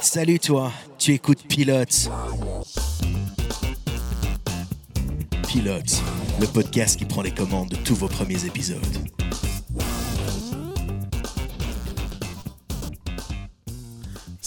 Salut toi, tu écoutes Pilote. Pilote, le podcast qui prend les commandes de tous vos premiers épisodes.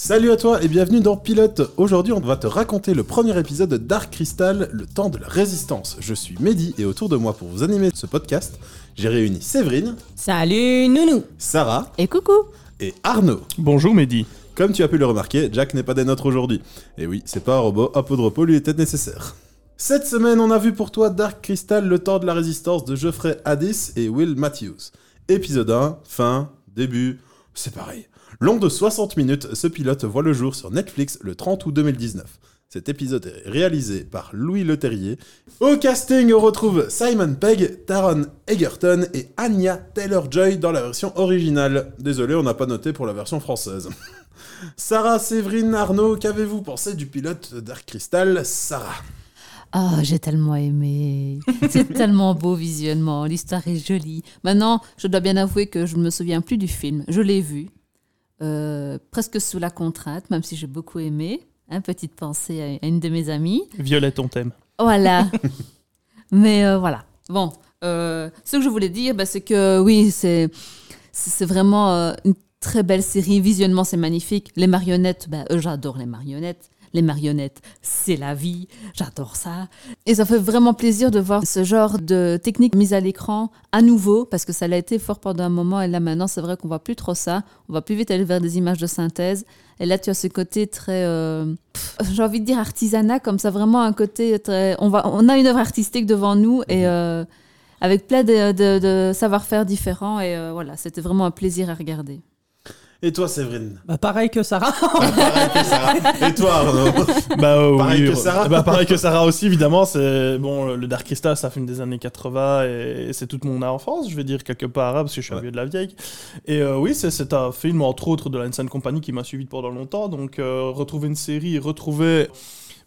Salut à toi et bienvenue dans Pilote. Aujourd'hui, on va te raconter le premier épisode de Dark Crystal, le temps de la résistance. Je suis Mehdi et autour de moi pour vous animer ce podcast, j'ai réuni Séverine, Salut Nounou Sarah Et coucou et Arnaud. Bonjour Mehdi. Comme tu as pu le remarquer, Jack n'est pas des nôtres aujourd'hui. Et oui, c'est pas un robot, un peu de repos lui était nécessaire. Cette semaine, on a vu pour toi Dark Crystal, le temps de la résistance de Geoffrey Addis et Will Matthews. Épisode 1, fin, début, c'est pareil. Long de 60 minutes, ce pilote voit le jour sur Netflix le 30 août 2019. Cet épisode est réalisé par Louis Leterrier. Au casting, on retrouve Simon Pegg, Taron Egerton et Anya Taylor-Joy dans la version originale. Désolé, on n'a pas noté pour la version française. Sarah, Séverine, Arnaud, qu'avez-vous pensé du pilote Dark Crystal Sarah? Ah, j'ai tellement aimé. C'est tellement beau visuellement. L'histoire est jolie. Maintenant, je dois bien avouer que je ne me souviens plus du film. Je l'ai vu. euh, presque sous la contrainte, même si j'ai beaucoup aimé. Hein, petite pensée à- une de mes amies. Violette, on t'aime. Voilà. Mais euh, voilà. Bon, euh, ce que je voulais dire, bah, c'est que oui, c'est vraiment euh, une très belle série. Visuellement, c'est magnifique. Les marionnettes, bah, j'adore les marionnettes. Les marionnettes, c'est la vie. J'adore ça. Et ça fait vraiment plaisir de voir ce genre de technique mise à l'écran à nouveau, parce que ça l'a été fort pendant un moment. Et là, maintenant, c'est vrai qu'on voit plus trop ça. On va plus vite aller vers des images de synthèse. Et là, tu as ce côté très, euh, j'ai envie de dire artisanat, comme ça, vraiment un côté très. On, va, on a une œuvre artistique devant nous et euh, avec plein de, de- de savoir-faire différents. Et euh, voilà, c'était vraiment un plaisir à regarder. Et toi, Séverine? Bah, pareil que Sarah. Pareil que Sarah. Et toi, Arnaud? Bah, euh, Pareil oui, que Sarah. Bah, pareil que Sarah aussi, évidemment. C'est bon, le Dark Crystal, ça film des années 80 et c'est toute mon enfance, je vais dire quelque part, hein, parce que je suis un Ouais. vieux de la vieille. Et euh, oui, c'est- un film entre autres de la Insane Company qui m'a suivi pendant longtemps. Donc euh, retrouver une série, et retrouver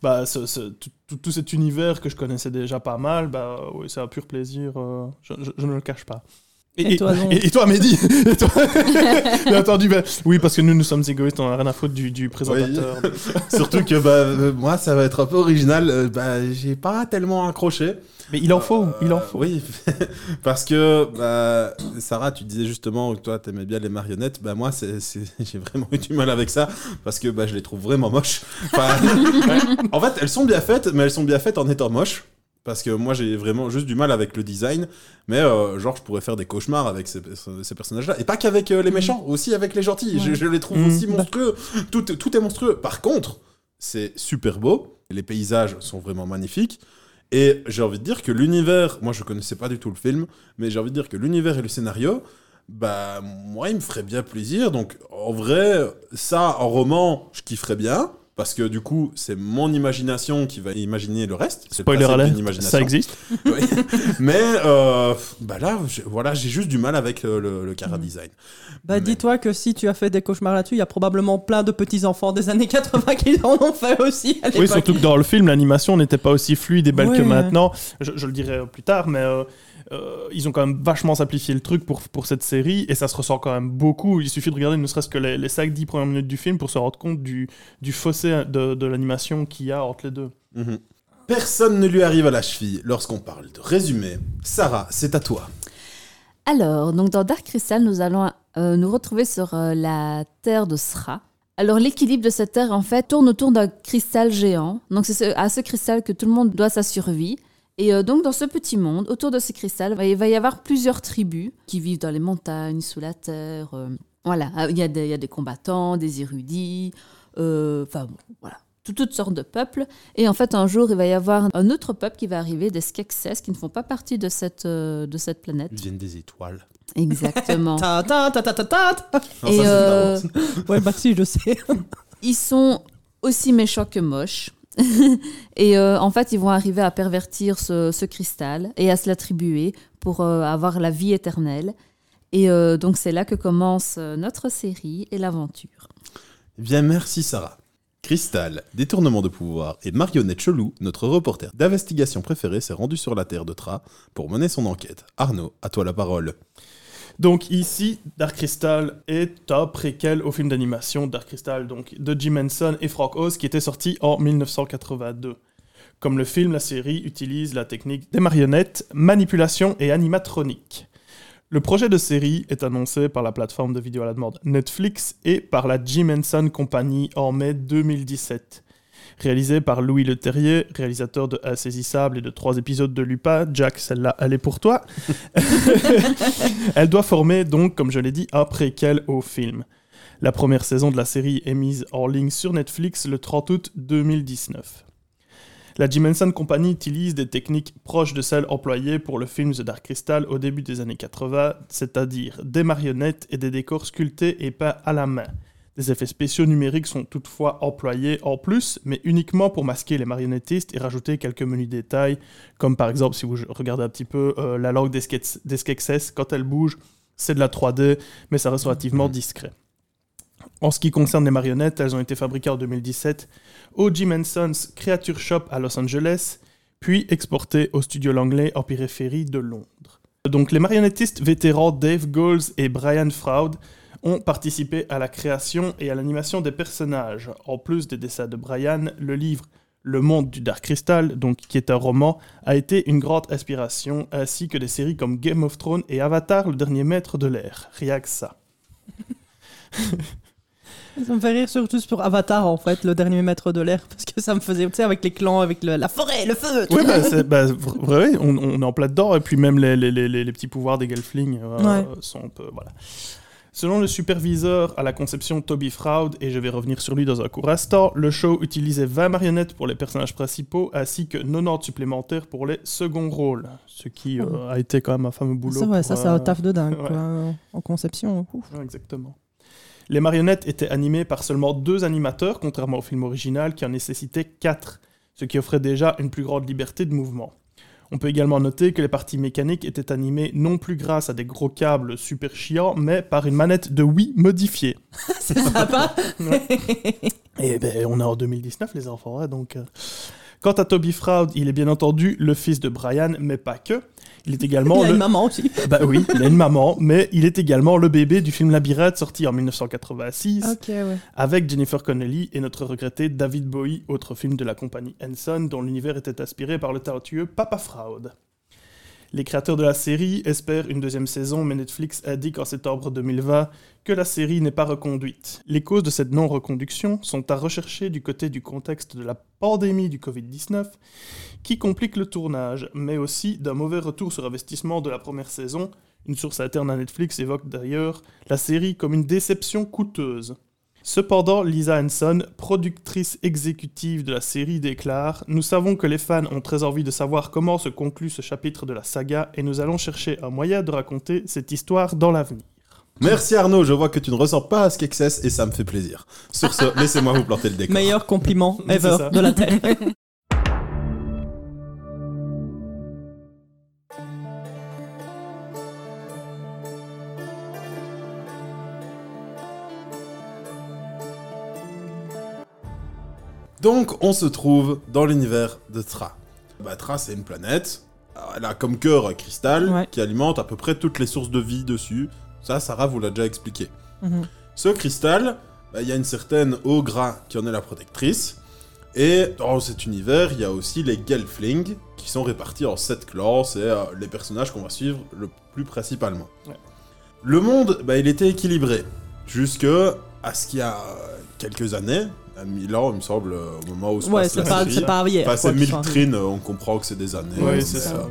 bah, ce- ce- tout, tout- tout cet univers que je connaissais déjà pas mal, bah oui, c'est un pur plaisir. euh, je, je- je ne le cache pas. Et toi, non et, et toi, Mehdi Et toi Bien entendu, bah, oui, parce que nous, nous sommes égoïstes, on n'a rien à foutre du, du présentateur. Surtout que bah, euh, moi, ça va être un peu original. euh, bah, j'ai pas tellement accroché. Mais il en faut, il en Euh, faut. Oui, parce que bah, Sarah, tu disais justement que toi, t'aimais bien les marionnettes. Bah moi, j'ai vraiment eu du mal avec ça parce que bah, je les trouve vraiment moches. Enfin, en fait, elles sont bien faites, mais elles sont bien faites en étant moches. Parce que moi, j'ai vraiment juste du mal avec le design. Mais euh, genre, je pourrais faire des cauchemars avec ces, ces personnages-là. Et pas qu'avec euh, les méchants, aussi avec les gentils. Je, je les trouve Mhm. aussi monstrueux. Tout, tout est monstrueux. Par contre, c'est super beau. Les paysages sont vraiment magnifiques. Et j'ai envie de dire que l'univers, moi je connaissais pas du tout le film, mais j'ai envie de dire que l'univers et le scénario, bah moi il me ferait bien plaisir. Donc en vrai, ça en roman, je kifferais bien. Parce que du coup, c'est mon imagination qui va imaginer le reste. Spoiler alert, ça existe. Oui. Mais euh, bah là, j'ai- voilà, j'ai juste du mal avec euh, le, le cara design. Bah, Mais- dis-toi que si tu as fait des cauchemars là-dessus, il y a probablement plein de petits-enfants des années 80 qui en ont fait aussi à Oui, surtout que dans le film, l'animation n'était pas aussi fluide et belle que maintenant. Je, je le dirai plus tard, mais euh, euh, ils ont quand même vachement simplifié le truc pour, pour cette série et ça se ressent quand même beaucoup. Il suffit de regarder ne serait-ce que les, les 5-10 premières minutes du film pour se rendre compte du, du fossé de, de l'animation qu'il y a entre les deux. Mhm. Personne ne lui arrive à la cheville lorsqu'on parle de résumé. Sarah, c'est à toi. Alors, donc dans Dark Crystal, nous allons euh, nous retrouver sur euh, la terre de Sra. Alors, l'équilibre de cette terre, en fait, tourne autour d'un cristal géant. Donc, c'est ce- à ce cristal que tout le monde doit sa survie. Et euh, donc, dans ce petit monde, autour de ce cristal, il va y avoir plusieurs tribus qui vivent dans les montagnes, sous la terre. euh, voilà, Ah, il y, a des, il y a des combattants, des érudits, euh, enfin, bon, voilà. tout- toutes sortes de peuples. Et en fait, un jour, il va y avoir un autre peuple qui va arriver, des Skeksis, qui ne font pas partie de cette, euh, de cette planète. Ils viennent des étoiles. Exactement. Ta ta ta ta ta ta. Non, Et ça, euh. Ouais, bah si, je sais. ils sont aussi méchants que moches. et euh, en fait, ils vont arriver à pervertir ce, cristal et à se l'attribuer pour euh, avoir la vie éternelle. Et euh, donc, c'est là que commence notre série et l'aventure. Bien, merci Sarah. Cristal, détournement de pouvoir et marionnette chelou, notre reporter d'investigation préféré s'est rendu sur la terre de Tra pour mener son enquête. Arnaud, à toi la parole. Donc ici, Dark Crystal est un préquel au film d'animation Dark Crystal, de Jim Henson et Frank Oz, qui était sorti en 1982. Comme le film, la série utilise la technique des marionnettes, manipulation et animatronique. Le projet de série est annoncé par la plateforme de vidéo à la demande Netflix et par la Jim Henson Company en mai 2017. Réalisé par Louis Leterrier, réalisateur de Insaisissable et de trois épisodes de Lupin. Jack, celle-là, elle est pour toi. elle doit former donc, comme je l'ai dit, un préquel au film. La première saison de la série est mise en ligne sur Netflix le 30 août 2019. La Jim Henson Company utilise des techniques proches de celles employées pour le film The Dark Crystal au début des années 80, c'est-à-dire des marionnettes et des décors sculptés et peints à la main. Des effets spéciaux numériques sont toutefois employés en plus, mais uniquement pour masquer les marionnettistes et rajouter quelques menus détails, comme par exemple, si vous regardez un petit peu euh, la langue des quand elle bouge, c'est de la 3D, mais ça reste relativement discret. En ce qui concerne les marionnettes, elles ont été fabriquées en 2017 au Jim Sons Creature Shop à Los Angeles, puis exportées au studio Langley en périphérie de Londres. Donc les marionnettistes vétérans Dave Goals et Brian Froud ont participé à la création et à l'animation des personnages. En plus des dessins de Brian, le livre Le Monde du Dark Crystal, donc qui est un roman, a été une grande inspiration, ainsi que des séries comme Game of Thrones et Avatar, le dernier maître de l'air. Rien que ça. Ça me fait rire surtout sur Avatar, en fait, le dernier maître de l'air, parce que ça me faisait, tu sais, avec les clans, avec la forêt, le feu. Oui, bah, c'est, bah, vrai, on, on, est en plein dedans, et puis même les, les, les, les petits pouvoirs des Gelflings euh, sont un peu. Voilà. Selon le superviseur à la conception Toby Froud, et je vais revenir sur lui dans un court instant, le show utilisait 20 marionnettes pour les personnages principaux ainsi que 90 supplémentaires pour les seconds rôles, ce qui euh, a été quand même un fameux boulot. Ça, ouais, ça, c'est un taf de dingue quoi, en conception. exactement. Les marionnettes étaient animées par seulement deux animateurs, contrairement au film original qui en nécessitait quatre, ce qui offrait déjà une plus grande liberté de mouvement. On peut également noter que les parties mécaniques étaient animées non plus grâce à des gros câbles super chiants, mais par une manette de Wii modifiée. C'est sympa. Et ben, on est en 2019, les enfants, hein, donc. Euh. Quant à Toby Froud, il est bien entendu le fils de Brian, mais pas que. Il est également. Il a le... une maman aussi. Bah oui, il a une maman, mais il est également le bébé du film Labyrinthe sorti en 1986 avec Jennifer Connelly et notre regretté David Bowie, autre film de la compagnie Henson dont l'univers était inspiré par le talentueux Papa Fraud. Les créateurs de la série espèrent une deuxième saison, mais Netflix indique en septembre 2020 que la série n'est pas reconduite. Les causes de cette non-reconduction sont à rechercher du côté du contexte de la pandémie du Covid-19, qui complique le tournage, mais aussi d'un mauvais retour sur investissement de la première saison. Une source interne à Netflix évoque d'ailleurs la série comme une déception coûteuse. Cependant, Lisa Henson, productrice exécutive de la série, déclare Nous savons que les fans ont très envie de savoir comment se conclut ce chapitre de la saga et nous allons chercher un moyen de raconter cette histoire dans l'avenir. Merci Arnaud, je vois que tu ne ressens pas à Skexess et ça me fait plaisir. Sur ce, laissez-moi vous planter le décor. Meilleur compliment ever de la Terre. Donc, on se trouve dans l'univers de Tra. Bah, Tra, c'est une planète. Elle a comme cœur un cristal qui alimente à peu près toutes les sources de vie dessus. Ça, Sarah vous l'a déjà expliqué. Mhm. Ce cristal, bah, il y a une certaine Ogra qui en est la protectrice. Et dans cet univers, il y a aussi les Gelflings qui sont répartis en sept clans. C'est euh, les personnages qu'on va suivre le plus principalement. Le monde, bah, il était équilibré. Jusque à ce qu'il y a quelques années, à 1000 ans, il me semble, au moment où se ouais, passe la pas, série. c'est pas hier. Enfin, c'est 1000 trines, on comprend que c'est des années. Oui, c'est ça.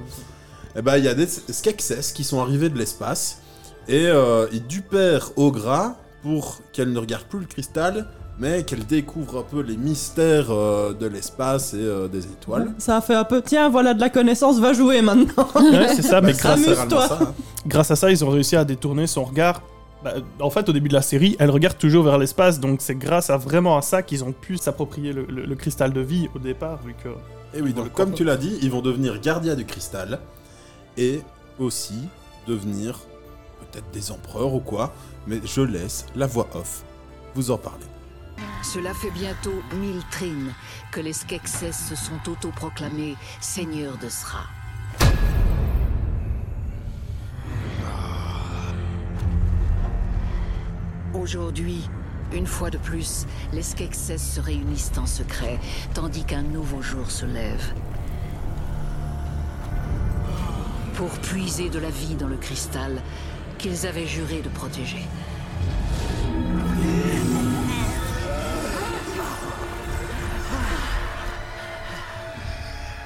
Et ben, il y a des Skeksis qui sont arrivés de l'espace et euh, ils dupèrent Ogra pour qu'elle ne regarde plus le cristal, mais qu'elle découvre un peu les mystères euh, de l'espace et euh, des étoiles. Ça a fait un peu, tiens, voilà de la connaissance, va jouer maintenant. Ouais, c'est ça, mais grâce, ça, hein. grâce à ça, ils ont réussi à détourner son regard. Bah, en fait, au début de la série, elle regarde toujours vers l'espace, donc c'est grâce à vraiment à ça qu'ils ont pu s'approprier le, le- le cristal de vie au départ, vu que. Et oui, Ils vont donc comme tu l'as dit, ils vont devenir gardiens du cristal et aussi devenir peut-être des empereurs ou quoi, mais je laisse la voix off vous en parler. Cela fait bientôt mille trines que les Skeksis se sont autoproclamés seigneurs de Sra. Aujourd'hui, une fois de plus, les Skeksis se réunissent en secret, tandis qu'un nouveau jour se lève. Pour puiser de la vie dans le cristal qu'ils avaient juré de protéger.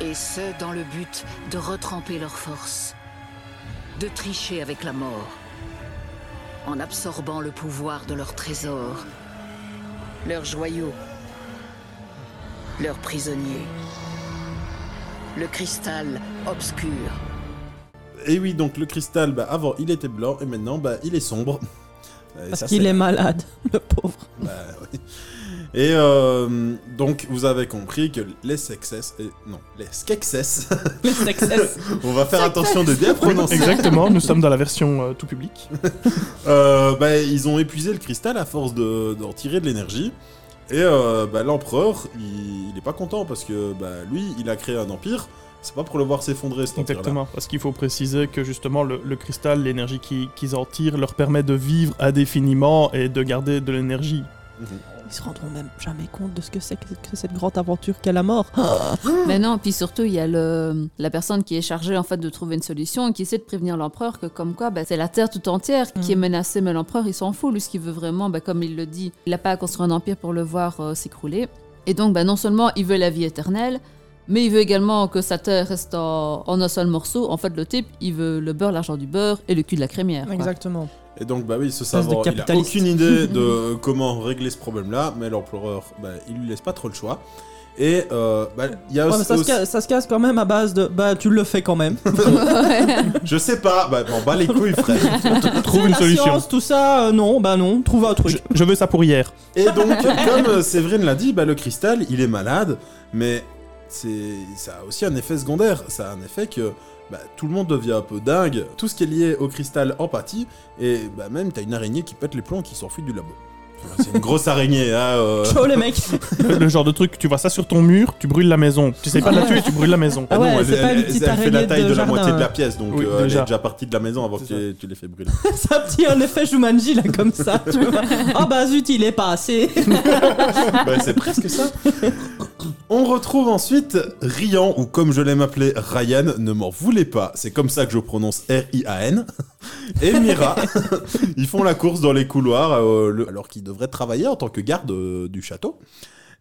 Et ce, dans le but de retremper leurs forces, de tricher avec la mort, en absorbant le pouvoir de leurs trésors, leurs joyaux, leurs prisonniers, le cristal obscur. Et oui, donc le cristal, bah, avant il était blanc et maintenant bah, il est sombre. Et Parce qu'il est malade, le pauvre. Bah, oui. Et euh, donc vous avez compris que les sexes, et, non, les skexes, Le success. on va faire attention de bien prononcer. Exactement, nous sommes dans la version euh, tout public. Euh, bah, ils ont épuisé le cristal à force de- d'en tirer de l'énergie. Et euh, bah, l'empereur, il, il est pas content parce que bah, lui, il a créé un empire. C'est pas pour le voir s'effondrer cet. Exactement, parce qu'il faut préciser que justement le, le cristal, l'énergie qui- qu'ils en tirent, leur permet de vivre indéfiniment et de garder de l'énergie. Ils se rendront même jamais compte de ce que c'est que, que cette grande aventure qu'est la mort. Mais non, puis surtout, il y a le, la personne qui est chargée en fait de trouver une solution et qui essaie de prévenir l'empereur que comme quoi bah, c'est la terre tout entière qui Mm. est menacée, mais l'empereur il s'en fout, lui ce qu'il veut vraiment, bah, comme il le dit, il n'a pas à construire un empire pour le voir euh, s'écrouler. Et donc bah, non seulement il veut la vie éternelle, mais il veut également que sa terre reste en, en un seul morceau. En fait, le type, il veut le beurre, l'argent du beurre et le cul de la crémière. quoi. Et donc, bah oui, ce savant, il a aucune idée de comment régler ce problème-là, mais l'empereur, bah, il lui laisse pas trop le choix. Et euh, bah, il y a Ouais, mais aussi, ça, se casse, ça se casse quand même à base de bah tu le fais quand même. je sais pas, bah, m'en bats les couilles, frère. Trouve une solution. science, tout ça, euh, non, bah non, trouve un truc. Je, je veux ça pour hier. Et donc, comme euh, Séverine l'a dit, bah, le cristal, il est malade, mais c'est, ça a aussi un effet secondaire. Ça a un effet que bah, tout le monde devient un peu dingue. Tout ce qui est lié au cristal empathie, et bah, même t'as une araignée qui pète les plombs qui s'enfuit du labo. C'est une grosse araignée, hein. euh. Chaud les mecs. Le, le genre de truc, tu vois ça sur ton mur, tu brûles la maison. Tu sais pas la tuer, tu brûles la maison. Ah ouais, elle, c'est pas elle- une petite elle fait la taille de de, la moitié de la pièce, donc Oui, euh, elle déjà. est déjà partie de la maison avant que tu, les fais brûler. C'est un petit un effet Jumanji là comme ça. tu vois. Ah bah zut, il est pas assez. Bah, c'est presque ça. On retrouve ensuite Rian, ou comme je l'aime appeler Ryan, ne m'en voulez pas, c'est comme ça que je prononce R-I-A-N, et Mira. Ils font la course dans les couloirs euh, alors qu'ils devraient travailler en tant que garde euh, du château.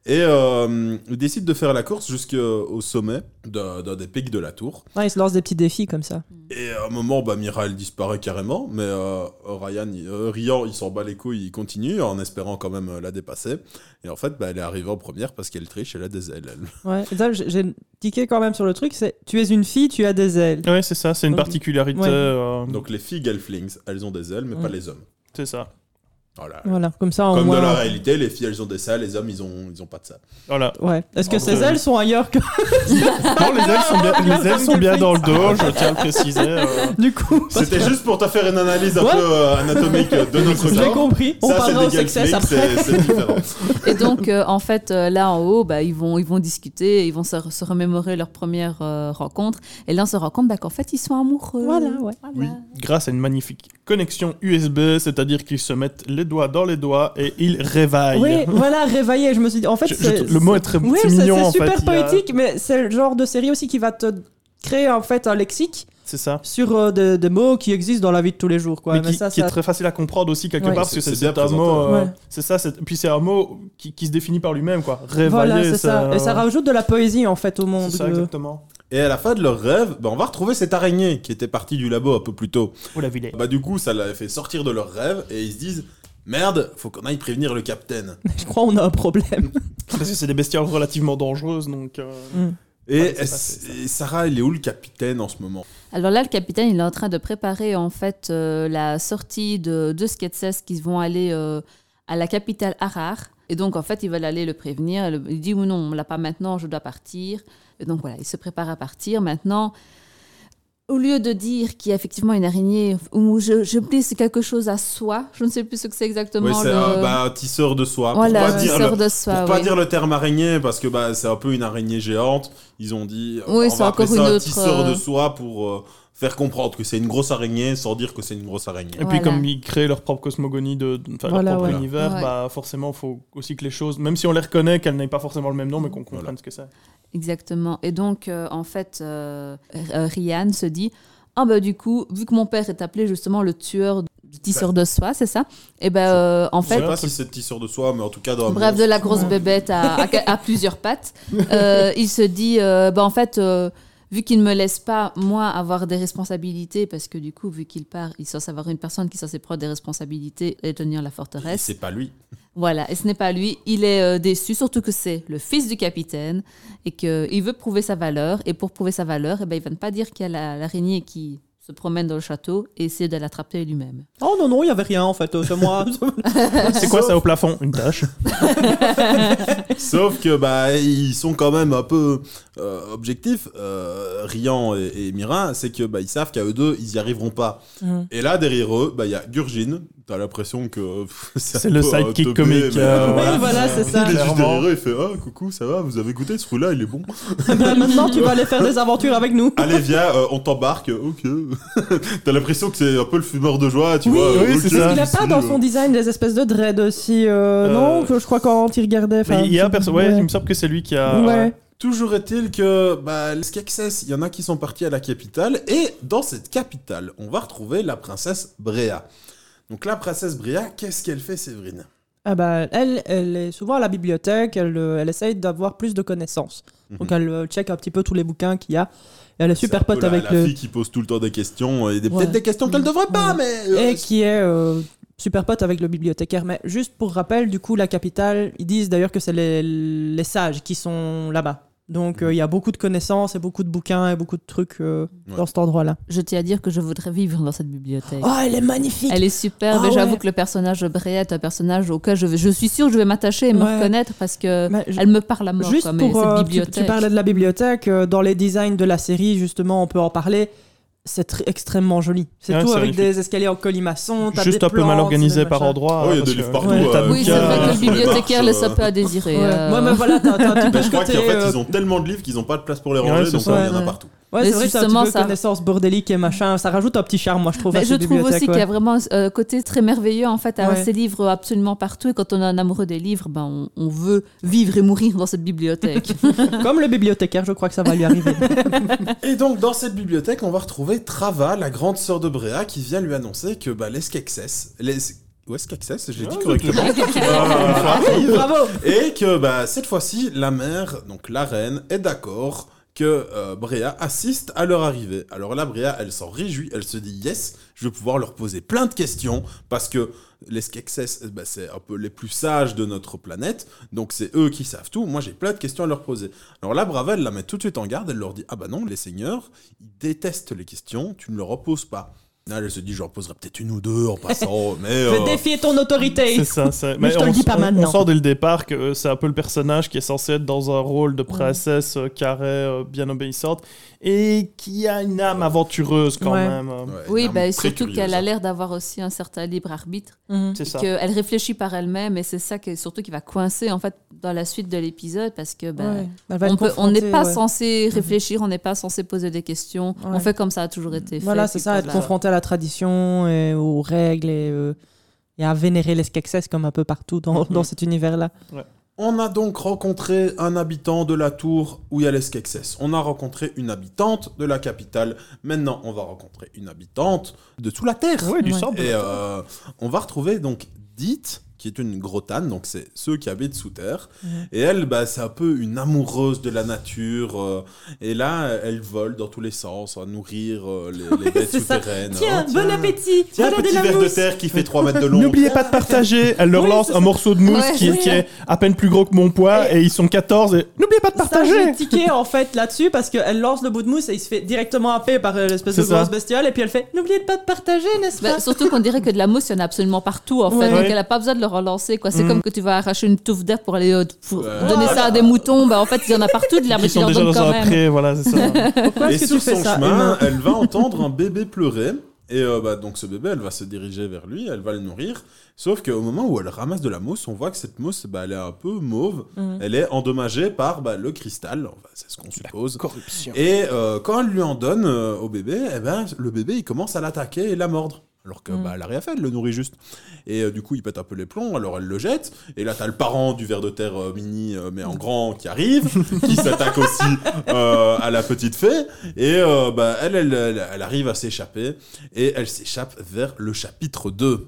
Et euh, ils décident de faire la course jusqu'au sommet d'un d'un des pics de la tour. Ouais, il se lance des petits défis comme ça. Et à un moment, bah, Mira, elle disparaît carrément, mais euh, Ryan, il- euh, Rian, il s'en bat les couilles, il continue en espérant quand même euh, la dépasser. Et en fait, bah, elle est arrivée en première parce qu'elle triche, elle a des ailes. elle. Ouais, et ça, j'ai j'ai tiqué quand même sur le truc, c'est tu es une fille, tu as des ailes. Ouais, c'est ça, c'est une Donc- particularité. Ouais. euh, Donc les filles Gelflings, elles ont des ailes, mais Ouais. pas les hommes. c'est ça. Voilà. Voilà, comme ça en Comme moins. dans la réalité, les filles, elles ont des ça, les hommes, ils ont, ils ont pas de ça. Voilà. Ouais. Est-ce que En ces ailes sont ailleurs que Non, les ailes sont bien, les ailes sont bien dans le dos, je tiens à le préciser. euh. du coup C'était juste pour te faire une analyse un Ouais. peu euh, anatomique de notre J'ai corps. compris. On Ça, c'est parlera au succès après. c'est- c'est différent. Et donc, euh, en fait, euh, là en haut, bah, ils, vont, ils vont discuter, ils vont se, se remémorer leur première euh, rencontre. Et là, on se rend compte bah, qu'en fait, ils sont amoureux. Voilà, ouais. Oui, grâce à une magnifique connexion USB, c'est-à-dire qu'ils se mettent les doigts dans les doigts et ils réveillent. Oui, voilà, réveillé. Je me suis dit, en fait, Je- je- c'est- le mot est très Oui, c'est mignon c'est super fait. il y a- poétique, mais c'est le genre de série aussi qui va te créer en fait un lexique C'est ça. sur euh, des, des mots qui existent dans la vie de tous les jours. Quoi. mais Mais qui, ça, qui est très facile à comprendre aussi quelque Ouais. part parce que C'est- un mot euh, Ouais. c'est ça puis c'est un mot qui, qui se définit par lui-même quoi réveiller Voilà, c'est ça. Et ça rajoute de la poésie en fait au monde. c'est ça de- exactement Et à la fin de leur rêve, bah, on va retrouver cette araignée qui était partie du labo un peu plus tôt. ou la vilaine Bah du coup, ça l'avait fait sortir de leur rêve et ils se disent merde, faut qu'on aille prévenir le capitaine. Je crois qu'on a un problème. parce que c'est des bestioles relativement dangereuses donc euh, Et, Ouais, c'est est- passé, ça. et Sarah, il est où le capitaine en ce moment? Alors là, le capitaine, il est en train de préparer en fait euh, la sortie de deux Sketses qui vont aller euh, à la capitale Harar. Et donc, en fait, ils veulent aller le prévenir. Le- Il dit, ou non, on l'a pas maintenant, je dois partir. Et donc, voilà, il se prépare à partir. Maintenant, au lieu de dire qu'il y a effectivement une araignée, ou je, je c'est quelque chose à soie, je ne sais plus ce que c'est exactement. Oui, c'est le- un, bah, un tisseur de soie. voilà, pour pas, dire, tisseur le, de soie. pour pas oui. dire le terme araignée, parce que bah, c'est un peu une araignée géante. Ils ont dit, Oui, on c'est va appeler encore ça une un autre, tisseur euh, de soie pour euh, faire comprendre que c'est une grosse araignée sans dire que c'est une grosse araignée. Et puis comme ils créent leur propre cosmogonie, de, Voilà, leur propre ouais. univers, Ouais. bah forcément, il faut aussi que les choses, même si on les reconnaît, qu'elles n'aient pas forcément le même nom, mais qu'on comprenne Voilà. ce que c'est. Exactement. Et donc, euh, en fait, euh, euh, Ryan se dit Ah, bah, du coup, vu que mon père est appelé justement le tueur du tisseur de soie, c'est ça? Et ben, euh, en Je sais fait. pas si c'est tisseur de soie, mais en tout cas dans un Bref, de la grosse bébête à, à- à plusieurs pattes. Euh, il se dit, euh, bah, en fait, euh, vu qu'il ne me laisse pas, moi, avoir des responsabilités, parce que du coup, vu qu'il part, il est censé avoir une personne qui est censée prendre des responsabilités et tenir la Et forteresse. C'est pas lui. Voilà, et ce n'est pas lui. Il est euh, déçu, surtout que c'est le fils du capitaine et qu'il veut prouver sa valeur. Et pour prouver sa valeur, eh ben, il va ne pas dire qu'il y a la- l'araignée qui se promène dans le château et essayer de l'attraper lui-même. Oh non, non, il y avait rien en fait, euh, c'est moi. C'est quoi ça au plafond? Une tâche. Sauf que bah ils sont quand même un peu euh, objectifs, euh, Rian et, et Mira, c'est que bah ils savent qu'à eux deux ils y arriveront pas. Mhm. Et là derrière eux, bah il y a Gurgine. T'as l'impression que pff, C'est le sidekick comique, mais, euh, Oui, voilà, c'est ça. Il est juste derrière il fait ah coucou ça va, vous avez goûté ce fruit-là, il est bon. Ben, maintenant, tu vas aller faire des aventures avec nous. Allez viens, euh, on t'embarque, ok. T'as l'impression que c'est un peu le fumeur de joie, tu Oui, vois. oui, ok, c'est ça. Il a pas dans euh, son design des espèces de dread aussi, euh, Euh, non Je crois quand il regardait. il y a un perso, ouais, ouais. il me semble que c'est lui qui a. Ouais. Toujours est-il que bah, les Skeksis, il y en a qui sont partis à la capitale, et dans cette capitale, on va retrouver la princesse Bréa. Donc la princesse Bréa, qu'est-ce qu'elle fait, Séverine? Ah bah, elle, elle est souvent à la bibliothèque, elle, euh, elle essaye d'avoir plus de connaissances. Donc Mhm. elle euh, check un petit peu tous les bouquins qu'il y a. Et elle est super pote la, avec la le... fille qui pose tout le temps des questions, et des- Ouais. peut-être des questions qu'elle devrait pas, mais... euh, Et qui est euh, super pote avec le bibliothécaire. Mais juste pour rappel, du coup, la capitale, ils disent d'ailleurs que c'est les, les sages qui sont là-bas. Donc euh, il y a beaucoup de connaissances et beaucoup de bouquins et beaucoup de trucs euh, Ouais. dans cet endroit-là. Je tiens à dire que je voudrais vivre dans cette bibliothèque. Oh, elle est magnifique Elle est superbe Ah et j'avoue ouais. que le personnage de est un personnage auquel je, vais- je suis sûre que je vais m'attacher et me Ouais. reconnaître parce que je- elle me parle à mort. Juste quoi, mais pour, cette euh, tu- bibliothèque. Tu, parlais de la bibliothèque, euh, dans les designs de la série, justement, on peut en parler. C'est tr- extrêmement joli. C'est Ouais, tout avec magnifique. des escaliers en colimaçon. t'as Juste des un peu mal organisé par endroit. Oh, il y a des livres partout. Ouais. euh, Oui, c'est vrai que le bibliothécaire laisse un euh, peu à désirer. Ouais, euh. Ouais, mais voilà, t'as un petit peu je crois qu'en fait, euh, ils ont tellement de livres qu'ils n'ont pas de place pour les ranger, c'est donc ça. il y en a partout. Ouais, c'est vrai t'as un justement, petit peu ça- connaissance bordélique et machin. Ça rajoute un petit charme, moi, je trouve. à Mais je trouve aussi qu'il y a vraiment un côté très merveilleux en fait à avoir Ouais. ces livres absolument partout et quand on est un amoureux des livres, ben, on, on veut vivre et mourir dans cette bibliothèque. Comme le bibliothécaire, je crois que ça va lui arriver. Et donc, dans cette bibliothèque, on va retrouver Trava, la grande sœur de Bréa, qui vient lui annoncer que bah, les Skeksis... Les... Ouais, Skeksis, je l'ai dit Ouais, correctement. Ah, Bravo Et que bah, cette fois-ci, la mère, donc la reine, est d'accord que euh, Bréa assiste à leur arrivée. Alors là, Bréa, elle s'en réjouit, elle se dit yes, je vais pouvoir leur poser plein de questions parce que les Skeksis, bah, c'est un peu les plus sages de notre planète, donc c'est eux qui savent tout. Moi, j'ai plein de questions à leur poser. Alors là, Brava, elle la met tout de suite en garde, elle leur dit ah bah non, les seigneurs, ils détestent les questions, tu ne leur en poses pas. Elle se dit, j'en poserai peut-être une ou deux en passant, mais... Je euh, vais défier ton autorité C'est ça, Mais je te on, le dis pas on- maintenant. on sort dès le départ que euh, c'est un peu le personnage qui est censé être dans un rôle de princesse euh, carrée, euh, bien obéissante, et qui a une âme aventureuse quand Ouais. même. euh. ouais, oui, très surtout qu'elle a l'air d'avoir aussi un certain libre arbitre, Mhm. C'est ça. qu'elle réfléchit par elle-même et c'est ça qui est surtout qui va coincer en fait dans la suite de l'épisode parce que ben, va être on n'est pas ouais. censé réfléchir, on n'est pas censé poser des questions. Ouais. On fait comme ça a toujours été fait. Voilà, c'est ça, être confronté à la tradition et aux règles et, euh, et à vénérer les Skeksis comme un peu partout dans, dans cet univers-là. On a donc rencontré un habitant de la tour où il y a les Skeksis. On a rencontré une habitante de la capitale. Maintenant, on va rencontrer une habitante de sous la terre. Ouais, du Ouais. Et euh, on va retrouver donc Dite, qui est une grotane, donc c'est ceux qui habitent sous terre. Et elle, bah, c'est un peu une amoureuse de la nature. euh, et là, elle vole dans tous les sens, à nourrir euh, les, les bêtes c'est ça. souterraines. Tiens, Oh, bon appétit Tiens, Voilà de petit la verre de terre qui fait 3 mètres de long. N'oubliez pas de partager. Elle leur Oui, lance un ça. morceau de mousse Ouais, qui, est, oui. qui est à peine plus gros que mon poids et ils sont 14 et n'oubliez pas de partager. j'ai tiqué en fait là-dessus parce qu'elle lance le bout de mousse et il se fait directement happer par euh, l'espèce de ça. grosse bestiole et puis elle fait N'oubliez pas de partager, n'est-ce Bah, pas? surtout qu'on dirait que de la mousse, il y en a absolument partout en fait. Ouais. Donc Ouais. elle n'a pas besoin de le relancer. quoi. C'est Mm. comme que tu vas arracher une touffe d'herbe pour aller euh, pour Ouais. donner ça à des moutons. Bah, en fait, il y en a partout de l'herbe, mais Ils tu sont leur déjà donnes dans quand même. pré, voilà, c'est ça. Pourquoi Et est-ce que sur tu fais son ça chemin, humain elle va entendre un bébé pleurer. Et euh, bah, donc ce bébé, elle va se diriger vers lui, elle va le nourrir. Sauf qu'au moment où elle ramasse de la mousse, on voit que cette mousse, bah, elle est un peu mauve. Mhm. Elle est endommagée par bah, le cristal, enfin, c'est ce qu'on suppose. Corruption. Et euh, quand elle lui en donne euh, au bébé, eh ben, le bébé il commence à l'attaquer et la mordre. Alors que Mm. bah, elle a rien fait, elle le nourrit juste. Et euh, du coup, il pète un peu les plombs, alors elle le jette. Et là, t'as le parent du ver de terre euh, mini, euh, mais en grand, qui arrive, qui s'attaque aussi à la petite fée. Et bah, elle, elle, elle, elle arrive à s'échapper. Et elle s'échappe vers le chapitre 2.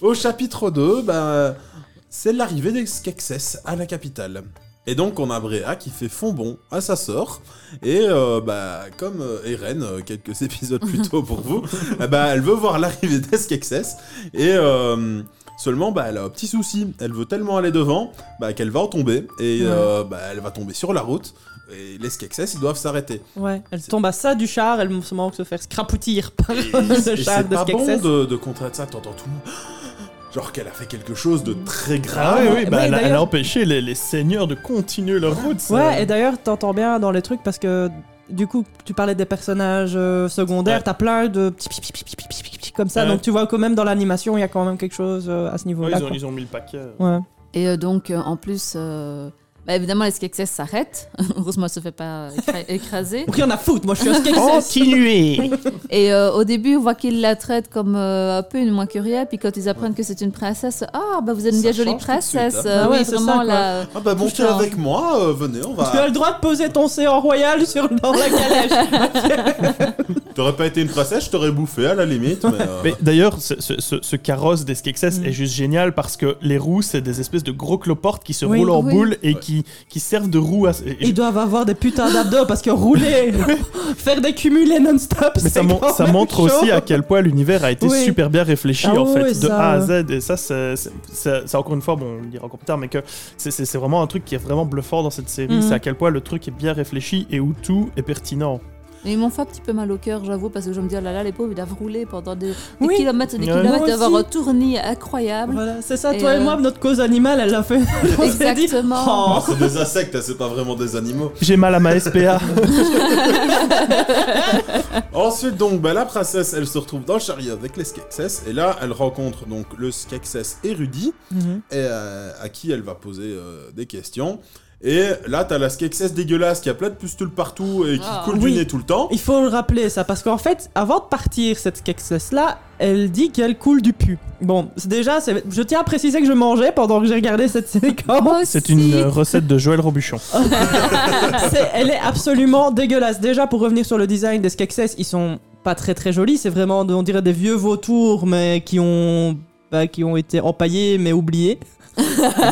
Au chapitre 2, bah, c'est l'arrivée des Skeksis à la capitale. Et donc on a Bréa qui fait fond bon à sa sœur. Et euh, bah, comme euh, Eren, euh, quelques épisodes plus tôt pour vous, bah, elle veut voir l'arrivée des Skeksis. Et euh, seulement, bah, elle a un petit souci. Elle veut tellement aller devant bah, qu'elle va en tomber. Et euh, bah, elle va tomber sur la route. Et les Skeksis, ils doivent s'arrêter. Ouais, elle tombe à ça du char, elle se manque de se faire scrapoutir par Et, le et char c'est de pas bon de, de ça, t'entends tout le monde. Genre qu'elle a fait quelque chose de très Ah grave. oui, oui, bah, ouais, elle, a, elle a d'ailleurs- empêché les, les seigneurs de continuer leur route. ça. Ouais, et d'ailleurs, t'entends bien dans les trucs parce que du coup, tu parlais des personnages euh, secondaires, Ouais. t'as plein de petits, petits, petits, petits, petits, petits, petits comme ça, Ouais. donc tu vois quand même dans l'animation, il y a quand même quelque chose euh, à ce Ouais, niveau-là. ils, ils ont mis le paquet. Ouais. Et euh, donc, euh, en plus, euh, bah, évidemment, les Skeksis s'arrêtent. Heureusement, elle se fait pas écra- écraser. Rien à foutre, moi je suis un Skeksis. Continuez Et euh, au début, on voit qu'ils la traitent comme euh, un peu une moins que rien. Puis quand ils apprennent que c'est une princesse, ah, bah vous êtes une bien jolie princesse. hein. Euh, Ah ouais, oui, c'est vraiment, là. Ah bah montez Putain. avec moi, euh, venez, on Tu as va. le droit de poser ton séant royal sur, dans la calèche. T'aurais pas été une princesse, je t'aurais bouffé à la limite. Mais, euh, Mais d'ailleurs, ce, ce- ce- ce carrosse des Skeksis Mm. est juste génial parce que les roues, c'est des espèces de gros cloportes qui se Oui. roulent en Oui. boule et qui, qui servent de roues à. Ils doivent avoir des putains d'abdos parce que rouler, faire des cumulés non-stop, Mais c'est ça, quand ça même montre chaud. aussi à quel point l'univers a été Oui. super bien réfléchi Ah en fait, de ça, A à. Z. Et ça, c'est encore une fois, bon, on le dira encore plus tard, mais que c'est- vraiment un truc qui est vraiment bluffant dans cette série. Mhm. C'est à quel point le truc est bien réfléchi et où tout est pertinent. Et ils m'ont fait un petit peu mal au cœur, j'avoue, parce que je me dis, oh là là, les pauvres, ils doivent rouler pendant des, des Oui. kilomètres et des Ouais. kilomètres, Moi ils doivent avoir aussi. un tournis incroyable. Voilà, c'est ça, Et toi et euh, moi, notre cause animale, elle l'a fait. Exactement. oh. c'est des insectes, hein, c'est pas vraiment des animaux. J'ai mal à ma SPA. Ensuite, donc, bah, la princesse, elle se retrouve dans le chariot avec les Skeksis. Et là, elle rencontre donc le Skeksis érudit, Mhm. et, euh, à qui elle va poser euh, des questions. Et là, t'as la Skeksis dégueulasse qui a plein de pustules partout et qui Ah. coule Oui. du nez tout le temps. Il faut le rappeler ça, parce qu'en fait, avant de partir, cette Skeksis là, elle dit qu'elle coule du pu. Bon, c'est déjà, c'est- je tiens à préciser que je mangeais pendant que j'ai regardé cette séquence. C'est une euh, recette de Joël Robuchon. Elle est absolument dégueulasse. Déjà, pour revenir sur le design des Skeksis, ils sont pas très très jolis. C'est vraiment, on dirait des vieux vautours, mais qui ont, bah, qui ont été empaillés mais oubliés.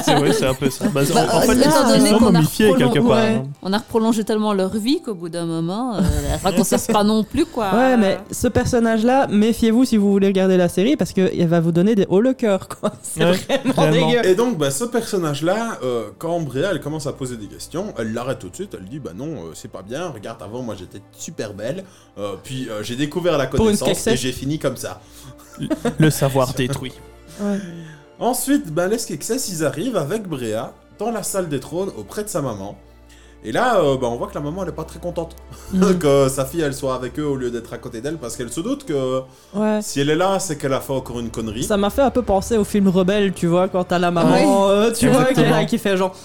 c'est ouais, c'est un peu ça. Bah, en, Bah, en fait, étant ils- sont prolong- quelque part. ouais. hein. On a prolongé tellement leur vie qu'au bout d'un moment, euh, ça consiste pas non plus, quoi. Ouais, mais ce personnage-là, méfiez-vous si vous voulez regarder la série, parce qu'il va vous donner des hauts le cœur, quoi. C'est Ouais, vraiment dégueu. Et donc, bah, ce personnage-là, euh, quand Bréa, elle commence à poser des questions, elle l'arrête tout de suite, elle dit, bah non, euh, c'est pas bien, regarde, avant, moi, j'étais super belle, euh, puis euh, j'ai découvert la connaissance, et j'ai fini comme ça. Le savoir détruit. Ouais. Ensuite, ben, les Skeksis, ils arrivent avec Bréa dans la salle des trônes auprès de sa maman. Et là, euh, ben, on voit que la maman, elle est pas très contente Mhm. que sa fille, elle soit avec eux au lieu d'être à côté d'elle, parce qu'elle se doute que Ouais. si elle est là, c'est qu'elle a fait encore une connerie. Ça m'a fait un peu penser au film Rebelle, tu vois, quand t'as la maman, euh, tu vois, qui, fait genre,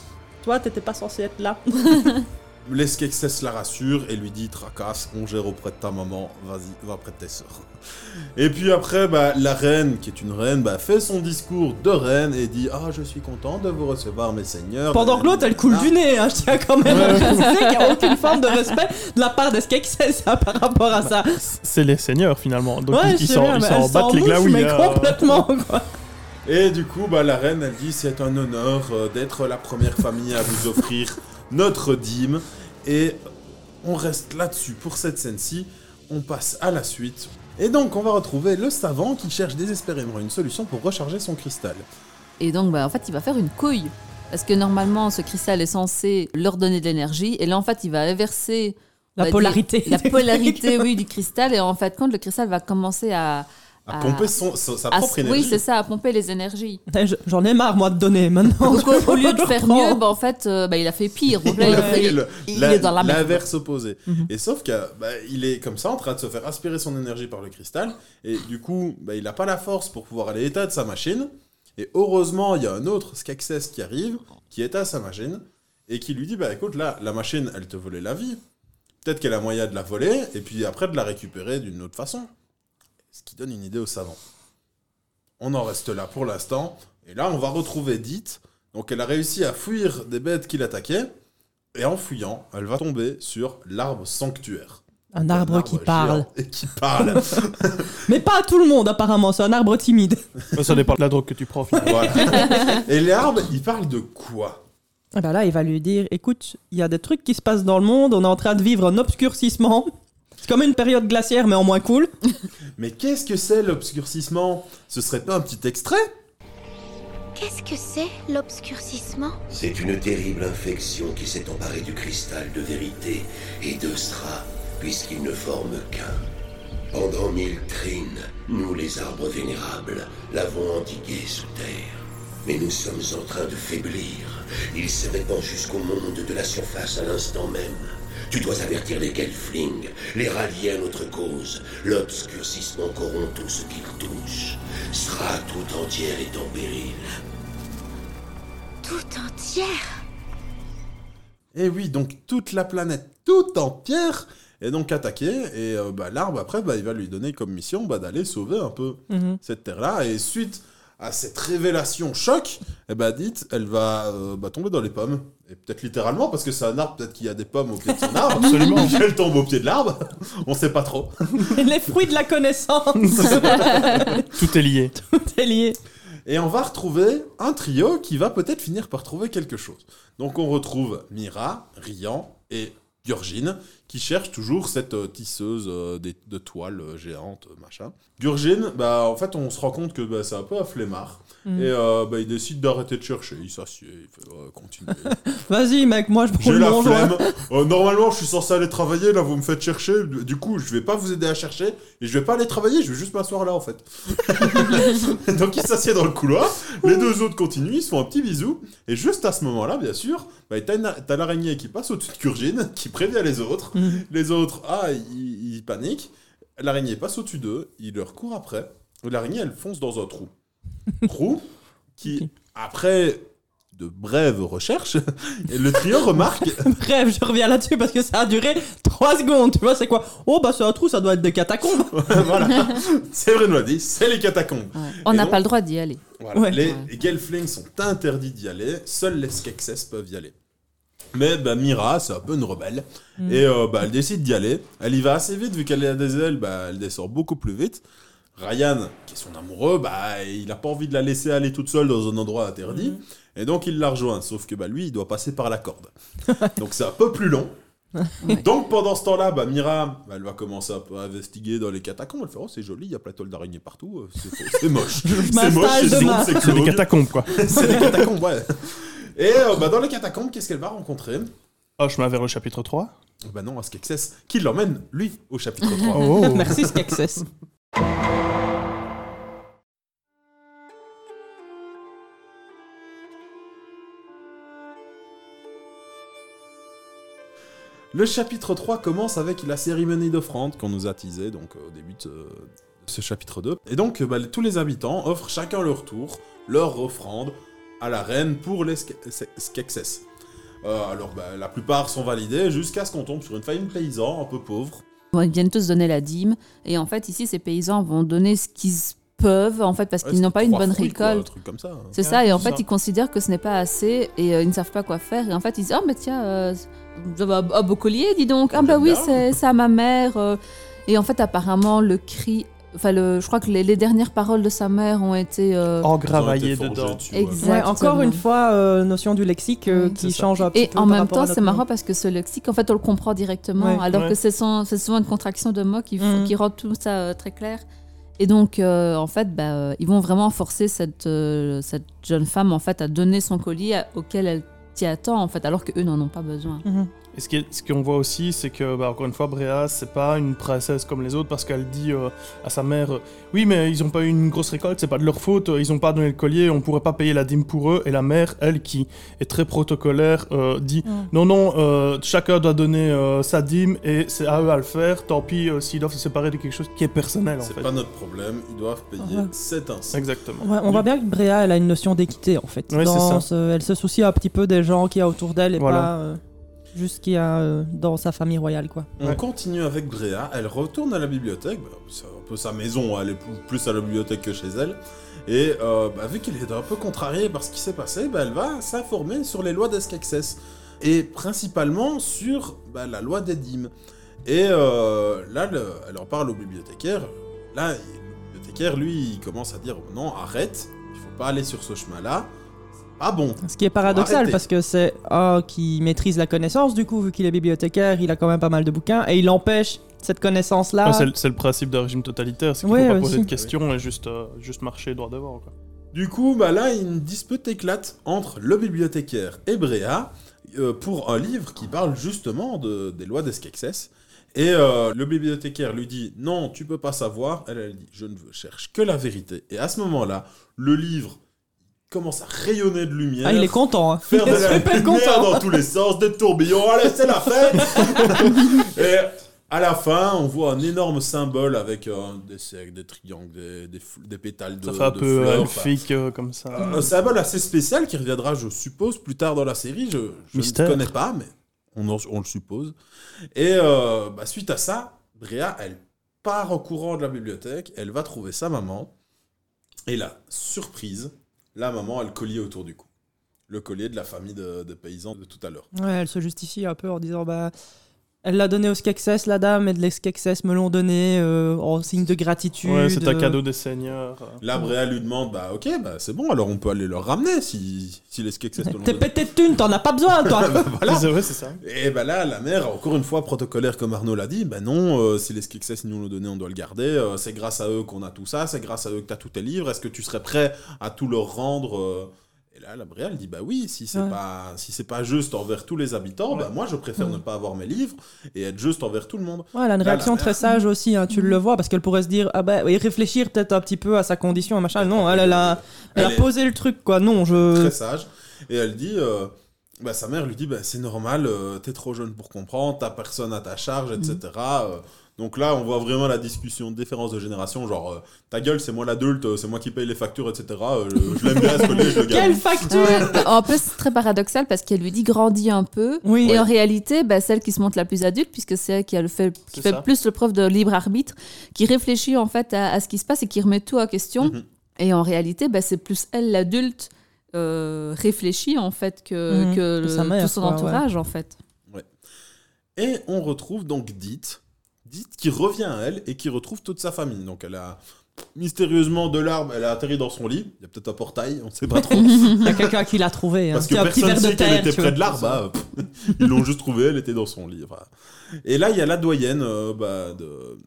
toi, t'étais pas censé être là. Les Skeksis la rassure et lui dit Tracasse, on gère auprès de ta maman, vas-y, va auprès de tes sœurs. Et puis après, bah, la reine, qui est une reine, bah, fait son discours de reine et dit Ah, je suis content de vous recevoir, mes seigneurs. Pendant que l'autre, elle coule du nez, hein, je tiens quand même à préciser qu'il n'y a aucune forme de respect de la part des Skeksis hein, par rapport à ça. C'est les seigneurs finalement. Donc ouais, ils- s'en battent les glaouis. mais hein. complètement, quoi. Et du coup, bah, la reine, elle dit c'est un honneur euh, d'être la première famille à vous offrir notre dîme. Et on reste là-dessus pour cette scène-ci. On passe à la suite. Et donc, on va retrouver le savant qui cherche désespérément une solution pour recharger son cristal. Et donc, bah, en fait, il va faire une couille. Parce que normalement, ce cristal est censé leur donner de l'énergie. Et là, en fait, il va inverser La polarité. dire, la polarité, oui, du cristal. Et en fait, quand le cristal va commencer à, À à- pomper son, son- sa à- propre oui, énergie. c'est ça, à pomper les énergies. J'en ai marre, moi, de donner maintenant. Donc, au, au lieu de faire mieux, bah, en fait, euh, bah, il a fait pire. Donc là, il, Il a fait le- il la- est dans la merde. L'inverse opposé. Mhm. Et sauf que bah, il est comme ça en train de se faire aspirer son énergie par le cristal. Et du coup, bah, il n'a pas la force pour pouvoir aller éteindre sa machine. Et heureusement, il y a un autre Skeksis qui arrive, qui éteint sa machine. Et qui lui dit Bah écoute, là, la machine, elle te volait la vie. Peut-être qu'elle a moyen de la voler. Et puis après, de la récupérer d'une autre façon. Ce qui donne une idée aux savants. On en reste là pour l'instant. Et là, on va retrouver Dite. Donc, elle a réussi à fuir des bêtes qui l'attaquaient. Et en fuyant, elle va tomber sur l'arbre sanctuaire. Un arbre qui parle. Et qui parle. Mais pas à tout le monde, apparemment. C'est un arbre timide. Ça dépend de la drogue que tu prends. finalement. voilà. Et l'arbre, il parle de quoi? Et ben là, il va lui dire écoute, il y a des trucs qui se passent dans le monde. On est en train de vivre un obscurcissement. C'est comme une période glaciaire, mais en moins cool. Mais qu'est-ce que c'est l'obscurcissement? Ce serait pas un petit extrait? Qu'est-ce que c'est l'obscurcissement? C'est une terrible infection qui s'est emparée du cristal de vérité et de Sra, puisqu'ils ne forment qu'un. Pendant mille trines, nous les arbres vénérables l'avons endigué sous terre. Mais nous sommes en train de faiblir. Il se répand jusqu'au monde de la surface à l'instant même. Tu dois avertir les Gelflings, les rallier à notre cause. L'obscurcissement corrompt tout ce qu'il touche. Sra tout entière est en péril. Tout entière Et oui, donc toute la planète, tout entière, est donc attaquée. Et euh, bah, l'arbre, après, bah, il va lui donner comme mission bah, d'aller sauver un peu Mhm. cette terre-là. Et suite à cette révélation choc, eh ben, dites, elle va euh, bah, tomber dans les pommes. Et peut-être littéralement, parce que c'est un arbre, peut-être qu'il y a des pommes au pied de son arbre. Absolument. Elle tombe au pied de l'arbre. On sait pas trop. Les fruits de la connaissance. Tout est lié. Tout est lié. Et on va retrouver un trio qui va peut-être finir par trouver quelque chose. Donc on retrouve Mira, Rian et Gurgine, qui cherchent toujours cette euh, tisseuse euh, de toile euh, géante, euh, machin. Gurgine, bah, en fait, on se rend compte que bah, c'est un peu un flemmard. Mm. Et euh, bah, il décide d'arrêter de chercher. Il s'assied, il fait ouais, continuer. Vas-y, mec, moi je prends J'ai le la long joint. flemme. Euh, normalement, je suis censé aller travailler. Là, vous me faites chercher. Du coup, je vais pas vous aider à chercher. Et je vais pas aller travailler. Je vais juste m'asseoir là, en fait. Donc, il s'assied dans le couloir. Les deux autres continuent. Ils se font un petit bisou. Et juste à ce moment-là, bien sûr, bah, t'as une- t'as l'araignée qui passe au-dessus de Kurgine, qui prévient les autres. Mhm. Les autres, ah, ils, ils paniquent. L'araignée passe au-dessus d'eux. Il leur court après. L'araignée, elle fonce dans un trou. Trou qui, après de brèves recherches, le trio remarque Bref, je reviens là-dessus parce que ça a duré 3 secondes. Tu vois, c'est quoi? Oh, bah c'est un trou, ça doit être des catacombes. voilà, c'est vrai, nous l'a dit, c'est les catacombes. Ouais. On n'a pas le droit d'y aller. Voilà. Ouais. Les Ouais. Gelflings sont interdits d'y aller, seuls les Skeksis peuvent y aller. Mais bah, Mira, c'est un peu une rebelle, Mm. et euh, bah, elle décide d'y aller. Elle y va assez vite, vu qu'elle a des ailes, bah, elle descend beaucoup plus vite. Ryan, qui est son amoureux, bah, il n'a pas envie de la laisser aller toute seule dans un endroit interdit, Mm. et donc il la rejoint, sauf que bah, lui, il doit passer par la corde. donc c'est un peu plus long. Ouais. Donc pendant ce temps-là, bah, Mira, bah, elle va commencer un peu à investiguer dans les catacombes. Elle fait Oh, c'est joli, il y a plein de toiles d'araignées partout. euh, C'est moche. c'est moche, c'est demain. sombre, c'est C'est des catacombes, quoi. C'est des catacombes, ouais. Et euh, bah, dans les catacombes, qu'est-ce qu'elle va rencontrer? Ah, chemin vers le chapitre 3. Bah non, à Skeksis, qui l'emmène, lui, au chapitre 3. Oh. Merci, Skeksis. Le chapitre 3 commence avec la cérémonie d'offrande qu'on nous a teasé donc, euh, au début de ce, de ce chapitre 2. Et donc, euh, bah, tous les habitants offrent chacun leur tour, leur offrande à la reine pour les Ske- Ske- Skeksis. Euh, alors, bah, la plupart sont validés jusqu'à ce qu'on tombe sur une famille de paysans un peu pauvres. Bon, ils viennent tous donner la dîme. Et en fait, ici, ces paysans vont donner ce qu'ils peuvent, en fait, parce Ouais, qu'ils n'ont pas une bonne fruits, récolte. hein. C'est Ouais, ça, et en fait, ça. ils considèrent que ce n'est pas assez et euh, ils ne savent pas quoi faire. Et en fait, ils disent Ah, mais tiens, euh, vous avez un beau collier, dis donc. Ah, bah oui, c'est à ma mère. euh. Et en fait, apparemment, le cri. Enfin, le, je crois que les, les dernières paroles de sa mère ont été. euh, Ils ont Engravaillé été forgés dedans. ouais. Encore une fois, euh, notion du lexique euh, Oui, qui change un petit Et peu en même temps, c'est marrant parce que ce lexique, en fait, on le comprend directement, Ouais. alors Ouais. que c'est souvent une contraction de mots qui, Mm. qui rend tout ça euh, très clair. Et donc, euh, en fait, bah, ils vont vraiment forcer cette, euh, cette jeune femme en fait à donner son colis à- auquel elle t'y attend, en fait, alors qu'eux n'en ont pas besoin. Mhm. Et ce qu'on voit aussi, c'est que, bah, encore une fois, Bréa, c'est pas une princesse comme les autres parce qu'elle dit euh, à sa mère euh, Oui, mais ils ont pas eu une grosse récolte, c'est pas de leur faute, euh, ils ont pas donné le collier, on pourrait pas payer la dîme pour eux. Et la mère, elle, qui est très protocolaire, euh, dit Non, non, euh, chacun doit donner euh, sa dîme et c'est à eux à le faire. Tant pis euh, s'ils doivent se séparer de quelque chose qui est personnel, C'est pas notre problème, ils doivent payer Ouais. c'est ainsi. Exactement. Ouais, on voit bien que Bréa, elle a une notion d'équité en fait. Ouais, c'est Dans ça. ce- elle se soucie un petit peu des gens qui y a autour d'elle et Voilà. pas a euh, dans sa famille royale quoi. On Ouais. continue avec Bréa, elle retourne à la bibliothèque, bah, c'est un peu sa maison, elle est plus- à la bibliothèque que chez elle. Et euh, bah, vu qu'elle est un peu contrariée par ce qui s'est passé, bah, elle va s'informer sur les lois d'Escaxès. Et principalement sur bah, la loi des dîmes. Et euh, là, le- elle en parle au bibliothécaire. Là, le bibliothécaire, lui, il commence à dire non, arrête, il faut pas aller sur ce chemin-là. Pas bon. Ce qui est paradoxal Arrêtez. parce que c'est un qui maîtrise la connaissance du coup vu qu'il est bibliothécaire, il a quand même pas mal de bouquins et il empêche cette connaissance là. Ouais, c'est le- principe d'un régime totalitaire, c'est qu'il Ouais, faut pas aussi. poser de questions et juste, euh, juste marcher droit devant. Quoi. Du coup, bah là, une dispute éclate entre le bibliothécaire et Bréa euh, pour un livre qui parle justement de- des lois d'Escaxès. Et euh, le bibliothécaire lui dit non, tu peux pas savoir. Elle, elle dit je ne veux cherche que la vérité. Et à ce moment-là, le livre commence à rayonner de lumière. Ah, il est content. Hein. Faire de il est la super lumière content. dans tous les sens, des tourbillons, allez, c'est la fête Et à la fin, on voit un énorme symbole avec euh, des cercles, des triangles, des, des fl- des pétales de Ça fait un de peu fleurs, elfique euh, comme ça. un symbole assez spécial qui reviendra, je suppose, plus tard dans la série. Je, je ne connais pas, mais on, en- on le suppose. Et euh, bah, suite à ça, Bréa, elle part au courant de la bibliothèque, elle va trouver sa maman. Et là, surprise, la maman a le collier autour du cou. Le collier de la famille de, de paysans de tout à l'heure. Ouais, elle se justifie un peu en disant bah elle l'a donné au Skexes la dame et de les Skexes me l'ont donné euh, en signe de gratitude. Ouais, c'est un euh, cadeau des seigneurs. Là, Bréa lui demande Bah, ok, bah, c'est bon, alors on peut aller leur ramener si, si les Skeksis te l'ont T'es pété de thunes, t'en as pas besoin toi. Voilà. C'est vrai, c'est ça. Et ben là, la mère, encore une fois protocolaire comme Arnaud l'a dit, ben non, euh, si les Skeksis nous l'ont donné, on doit le garder. euh, c'est grâce à eux qu'on a tout ça, c'est grâce à eux que tu as tous tes livres. Est-ce que tu serais prêt à tout leur rendre euh là, la Bréa, elle dit bah oui, si c'est Ouais. pas si c'est pas juste envers tous les habitants, bah moi je préfère ne pas avoir mes livres et être juste envers tout le monde. Ouais, elle a une Là, réaction mère- très sage aussi, hein, tu le vois, parce qu'elle pourrait se dire, ah bah, oui, réfléchir peut-être un petit peu à sa condition, machin. Non, elle, elle a, elle a est- posé le truc, quoi. Non, je. Très sage. Et elle dit, euh, bah, sa mère lui dit, bah, c'est normal, euh, t'es trop jeune pour comprendre, t'as personne à ta charge, etc. Euh, donc là, on voit vraiment la discussion de différence de génération, genre, euh, ta gueule, c'est moi l'adulte, euh, c'est moi qui paye les factures, etc. Euh, je je l'aime bien, ce collier, je le Quelle facture Ouais. En plus, c'est très paradoxal parce qu'elle lui dit grandis un peu. Oui. Et en réalité, bah, celle qui se montre la plus adulte, puisque c'est elle qui, a le fait, qui fait ça. plus le preuve de libre arbitre, qui réfléchit en fait à, à ce qui se passe et qui remet tout en question. Mhm. Et en réalité, bah, c'est plus elle l'adulte euh, réfléchie en fait que, Mhm. que Que le- sa mère, tout son quoi, ouais. entourage en fait. Et on retrouve donc Dite, Qui revient à elle et qui retrouve toute sa famille. Donc elle a mystérieusement de l'arbre, elle a atterri dans son lit. Il y a peut-être un portail, on ne sait pas trop. Il y a quelqu'un qui l'a trouvé. Hein. Parce que un petit personne verre de terre. était près vois. de l'arbre. hein. Ils l'ont juste trouvée, elle était dans son lit. enfin. Et là, il y a la doyenne euh, bah, de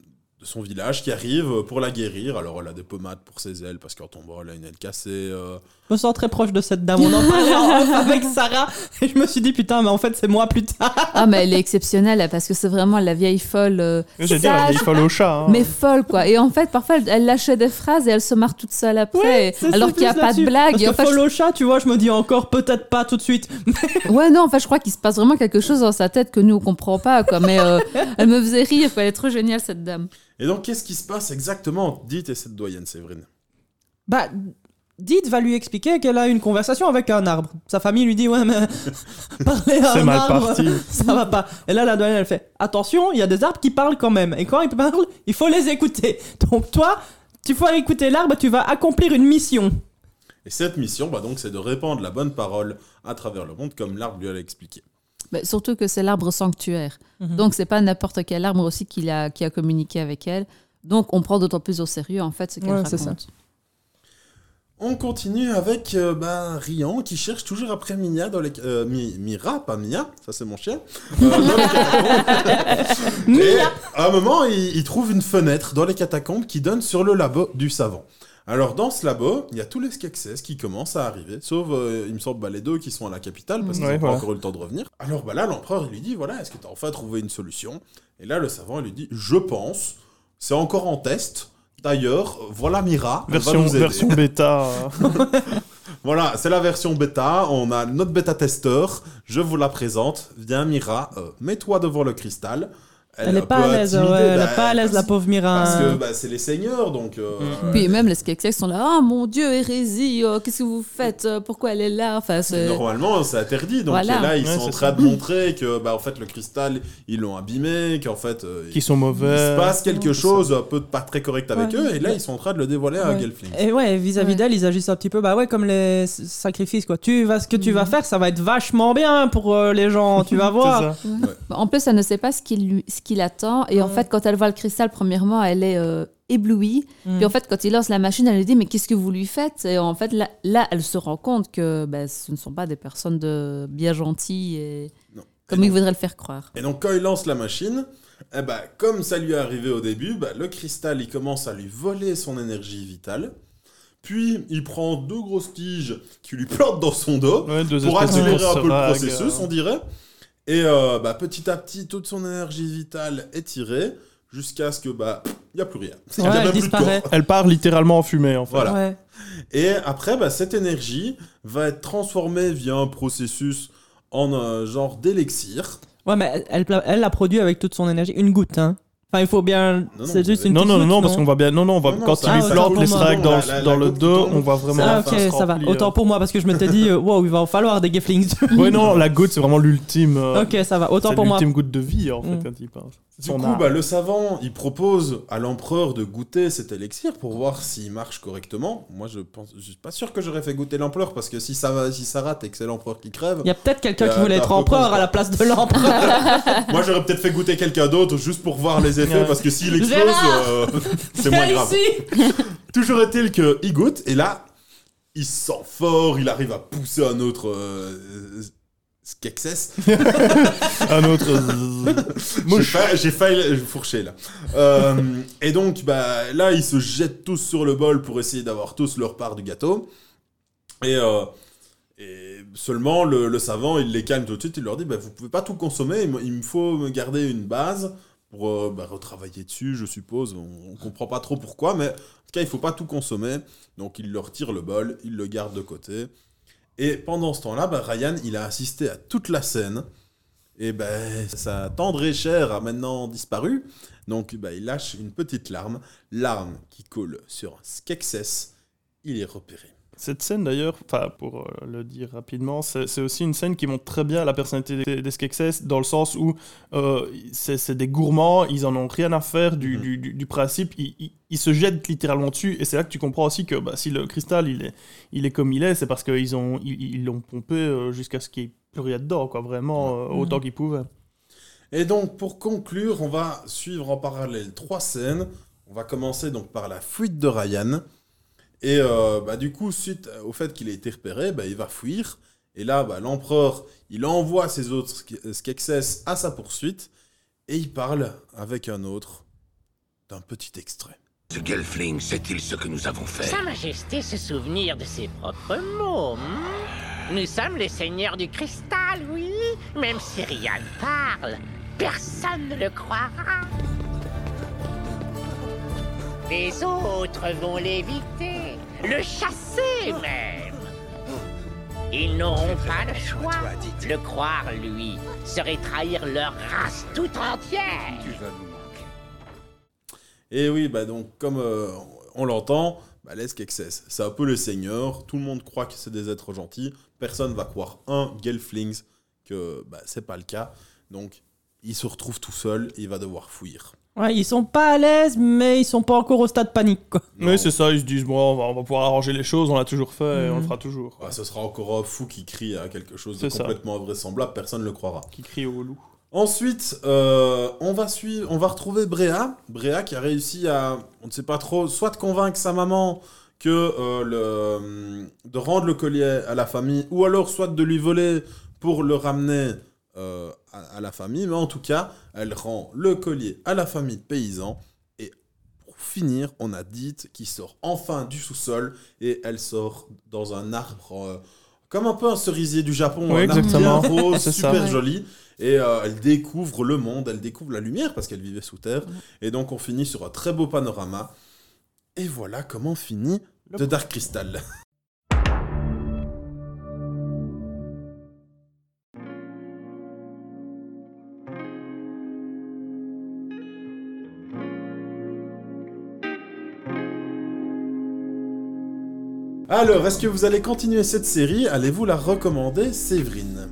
son village qui arrive pour la guérir. Alors, elle a des pommades pour ses ailes parce qu'en tombant, elle a une aile cassée. euh. Je me sens très proche de cette dame. On en parlait en avec Sarah et je me suis dit putain, mais en fait c'est moi plus tard. Ah, mais elle est exceptionnelle là, parce que c'est vraiment la vieille folle. euh, J'ai dit, la vieille folle au chat. hein. mais folle quoi. Et en fait, parfois, elle, lâchait des phrases et elle se marre toute seule après. C'est- alors c'est qu'il n'y a pas de blague. Parce Et que en fait, follow chat, tu vois, je me dis encore peut-être pas tout de suite. Ouais, non, en fait, je crois qu'il se passe vraiment quelque chose dans sa tête que nous, on comprend pas. Quoi. Mais euh, elle me faisait rire. quoi. Elle est trop géniale, cette dame. Et donc, qu'est-ce qui se passe exactement entre Dite et cette doyenne, Séverine? Bah, Dite va lui expliquer qu'elle a une conversation avec un arbre. Sa famille lui dit ouais mais parler à un arbre, parti. ça va pas. Et là la doyenne elle fait attention, il y a des arbres qui parlent quand même. Et quand ils parlent, il faut les écouter. Donc toi, tu vas écouter l'arbre, tu vas accomplir une mission. Et cette mission, bah, donc, c'est de répandre la bonne parole à travers le monde, comme l'arbre lui a expliqué. Mais surtout que c'est l'arbre sanctuaire. Mhm. Donc, c'est pas n'importe quel arbre aussi qui a, qui a communiqué avec elle. Donc, on prend d'autant plus au sérieux, en fait, ce qu'elle Ouais, raconte. On continue avec euh, bah, Rian qui cherche toujours après Mia dans les euh, Mi- Mira, pas Mia, ça c'est mon chien. Euh, dans les catacombes. Et à un moment, il, il trouve une fenêtre dans les catacombes qui donne sur le labo du savant. Alors dans ce labo, il y a tous les Skeksis qui commencent à arriver, sauf euh, il me semble bah, les deux qui sont à la capitale parce qu'ils Ouais, n'ont pas encore eu le temps de revenir. Alors bah là l'empereur il lui dit voilà est-ce que tu as enfin trouvé une solution? Et là le savant il lui dit je pense, c'est encore en test. D'ailleurs voilà Mira, va Version, nous aider. version bêta. Voilà, c'est la version bêta. On a notre bêta-testeur. Je vous la présente. Viens, Mira, euh, mets-toi devant le cristal. Elle est est pas à l'aise, ouais, elle est bah, pas à l'aise, la pauvre Mira. Parce que bah, c'est les seigneurs, donc. euh, Puis même les Skeksis sont là, oh mon dieu, hérésie, oh, qu'est-ce que vous faites Euh, Pourquoi elle est là? Enfin, c'est... Normalement, c'est interdit. Donc Voilà. là, ils Ouais, sont en train ça. de montrer que, bah, en fait, le cristal, ils l'ont abîmé, qu'en fait, euh, qui sont il mauvais. se passe quelque Ouais, chose un peu de pas très correct avec Ouais. eux, et là, ils sont en train de le dévoiler à. Gelfling. Et ouais, vis-à-vis Ouais. d'elle, ils agissent un petit peu, bah ouais, comme les sacrifices, quoi. Tu vas, ce que tu vas Mhm. faire, ça va être vachement bien pour euh, les gens, tu vas voir. En plus, elle ne sait pas ce qui, lui, qui l'attend. Et en fait, quand elle voit le cristal, premièrement, elle est euh, éblouie. Mm. Puis en fait, quand il lance la machine, elle lui dit Mais qu'est-ce que vous lui faites? Et en fait, là, là, elle se rend compte que ben, ce ne sont pas des personnes de bien gentilles et Non. comme Et il donc- voudrait le faire croire. Et donc quand il lance la machine, eh ben, comme ça lui est arrivé au début, bah, le cristal il commence à lui voler son énergie vitale. Puis il prend deux grosses tiges qui lui plantent dans son dos Ouais, pour accélérer un peu le processus, euh. on dirait. Et euh, bah, petit à petit, toute son énergie vitale est tirée jusqu'à ce que bah il y a plus rien. Il y a Ouais, même elle disparaît. part littéralement en fumée, en fait. Voilà. Ouais. Et après, bah, cette énergie va être transformée via un processus en un genre d'élixir. Ouais, mais elle, elle, elle l'a produit avec toute son énergie. Une goutte, hein. Enfin, il faut bien. Non, non, c'est juste une Non, non, non, non, parce qu'on voit bien. Non, non, on va, Non, non, quand il lui plante autant les seringues dans, le goutte dos, tombe. on voit vraiment. Ah, ok, ça va. remplit, euh. Autant pour moi, parce que je m'étais dit, euh, wow, il va en falloir des Geflings. Ouais, non, la goutte, c'est vraiment l'ultime. euh, ok, ça va. Autant pour moi. l'ultime goutte de vie, en fait, quand il parle. Du coup, bah, le savant, il propose à l'empereur de goûter cet élixir pour voir s'il marche correctement. Moi, je pense, je suis pas sûr que j'aurais fait goûter l'empereur parce que si ça va, si ça rate et que c'est l'empereur qui crève, Il y a peut-être quelqu'un qui voulait être empereur à la place de l'empereur. moi j'aurais peut-être fait goûter quelqu'un d'autre juste pour voir les parce que s'il explose, euh, c'est moins grave. ici Toujours est-il qu'il goûte et là, il se sent fort, il arrive à pousser un autre euh, Skeksis. Un autre. J'ai failli, j'ai failli le fourcher là. Euh, et donc bah, là, ils se jettent tous sur le bol pour essayer d'avoir tous leur part du gâteau. Et, euh, et seulement le, le savant, il les calme tout de suite. Il leur dit bah, Vous pouvez pas tout consommer, il me- il me faut garder une base euh, bah, retravailler dessus, je suppose. On, comprend pas trop pourquoi, mais en tout cas, il faut pas tout consommer. Donc il leur tire le bol, il le garde de côté. Et pendant ce temps-là, bah, Ryan, il a assisté à toute la scène. Et ben, sa tendre et chère a maintenant disparu. Donc, il lâche une petite larme. Larme qui coule sur un Skeksis. Il est repéré. Cette scène d'ailleurs, pour euh, le dire rapidement, c'est aussi une scène qui montre très bien la personnalité des, Skeksis dans le sens où euh, c'est des gourmands, ils en ont rien à faire du, Mhm. du- du- du principe, ils, ils- ils se jettent littéralement dessus et c'est là que tu comprends aussi que bah, si le cristal il est, il est comme il est, c'est parce qu'ils ont ils l'ont pompé euh, jusqu'à ce qu'il n'y ait plus rien dedans, quoi, vraiment euh, autant qu'ils pouvaient. Et donc, pour conclure, on va suivre en parallèle trois scènes. On va commencer donc par la fuite de Ryan. Et euh, bah, du coup, suite au fait qu'il ait été repéré, bah, il va fuir. Et là, bah, l'empereur, il envoie ses autres Ske- Skeksis à sa poursuite. Et il parle avec un autre d'un petit extrait. Ce Gelfling sait-il ce que nous avons fait? Sa Majesté se souvenir de ses propres mots. hmm? Nous sommes les seigneurs du cristal, oui. Même si Ryan parle, personne ne le croira. Les autres vont l'éviter, le chasser même. Ils n'auront pas le choix. Le croire, lui, serait trahir leur race tout entière. Et oui, bah donc, comme euh, on l'entend, bah, les Skeksis, c'est un peu les seigneurs. Tout le monde croit que c'est des êtres gentils. Personne va croire, un, Gelflings, que bah, c'est pas le cas. Donc, il se retrouve tout seul et il va devoir fuir. Ouais, ils sont pas à l'aise, mais ils sont pas encore au stade panique, quoi. Non. Mais c'est ça, ils se disent bon, on va, on va pouvoir arranger les choses, on l'a toujours fait et on le Mhm. fera toujours. Ah, ce sera encore un fou qui crie à quelque chose de ça. complètement invraisemblable, personne ne le croira. Qui crie au loup. Ensuite, euh, on, va suivre, on va retrouver Bréa. Bréa qui a réussi à, on ne sait pas trop, soit de convaincre sa maman que euh, le, de rendre le collier à la famille, ou alors soit de lui voler pour le ramener euh, à, à la famille. Mais en tout cas, elle rend le collier à la famille de paysans. Et pour finir, on a Dite qui sort enfin du sous-sol et elle sort dans un arbre euh, comme un peu un cerisier du Japon, Oui, un arbre exactement. bien rose, ça. super joli. Et euh, elle découvre le monde, elle découvre la lumière parce qu'elle vivait sous terre. Et donc on finit sur un très beau panorama. Et voilà comment finit Le- The Dark Crystal. Alors, est-ce que vous allez continuer cette série? Allez-vous la recommander, Séverine?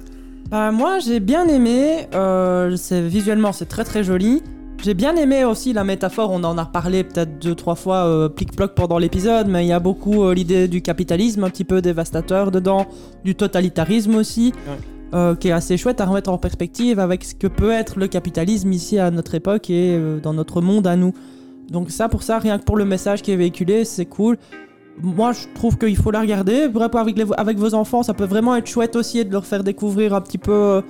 Bah, moi, j'ai bien aimé. euh, c'est visuellement, c'est très très joli. J'ai bien aimé aussi la métaphore. On en a parlé peut-être deux trois fois euh, plic-ploc pendant l'épisode, mais il y a beaucoup euh, l'idée du capitalisme un petit peu dévastateur dedans, du totalitarisme aussi. Ouais. euh, qui est assez chouette à remettre en perspective avec ce que peut être le capitalisme ici à notre époque et euh, dans notre monde à nous. Donc ça, pour ça, rien que pour le message qui est véhiculé, c'est cool. Moi, je trouve qu'il faut la regarder. Avec, les- avec vos enfants, ça peut vraiment être chouette aussi de leur faire découvrir un petit peu.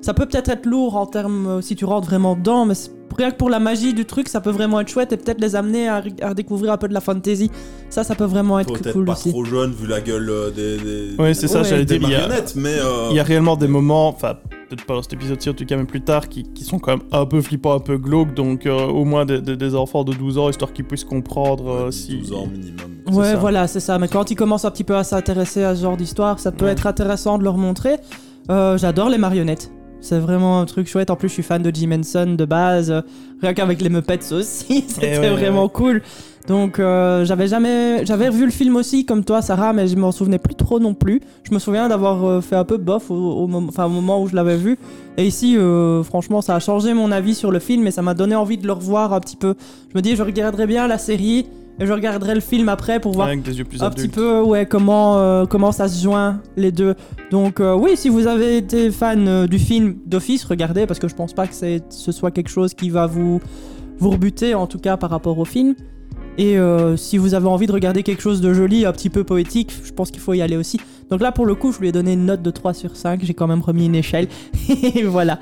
Ça peut peut-être être lourd en termes euh, si tu rentres vraiment dedans, mais rien que pour la magie du truc, ça peut vraiment être chouette et peut-être les amener à, à découvrir un peu de la fantasy. Ça, ça peut vraiment être Peut-être cool pas aussi. trop jeune vu la gueule euh, des, des, Oui, c'est ça, Ouais. j'allais des dire. Il y, a, marionnettes, mais euh, il y a réellement des moments, enfin, peut-être pas dans cet épisode-ci, en tout cas, même plus tard, qui, qui sont quand même un peu flippants, un peu glauques. Donc, euh, au moins des, des- des enfants de 12 ans, histoire qu'ils puissent comprendre euh, ouais, si. 12 ans minimum. Ouais, ça. voilà, c'est ça. Mais quand ils commencent un petit peu à s'intéresser à ce genre d'histoire, ça peut Ouais. être intéressant de leur montrer. Euh, J'adore les marionnettes. C'est vraiment un truc chouette. En plus, je suis fan de Jim Henson de base. Euh, Rien qu'avec les Muppets aussi, c'était Eh ouais, vraiment ouais. cool. Donc, euh, j'avais jamais. J'avais revu le film aussi, comme toi, Sarah, mais je m'en souvenais plus trop non plus. Je me souviens d'avoir euh, fait un peu bof au, au moment, enfin, au moment où je l'avais vu. Et ici, euh, franchement, ça a changé mon avis sur le film et ça m'a donné envie de le revoir un petit peu. Je me dis, je regarderai bien la série et je regarderai le film après pour voir Avec des yeux plus un adultes. petit peu ouais comment euh, comment ça se joint les deux. Donc euh, oui si vous avez été fan euh, du film d'office regardez parce que je pense pas que c'est- ce soit quelque chose qui va vous vous rebuter en tout cas par rapport au film. Et euh, si vous avez envie de regarder quelque chose de joli un petit peu poétique je pense qu'il faut y aller aussi. Donc là pour le coup je lui ai donné une note de 3 sur 5 j'ai quand même remis une échelle. Et voilà.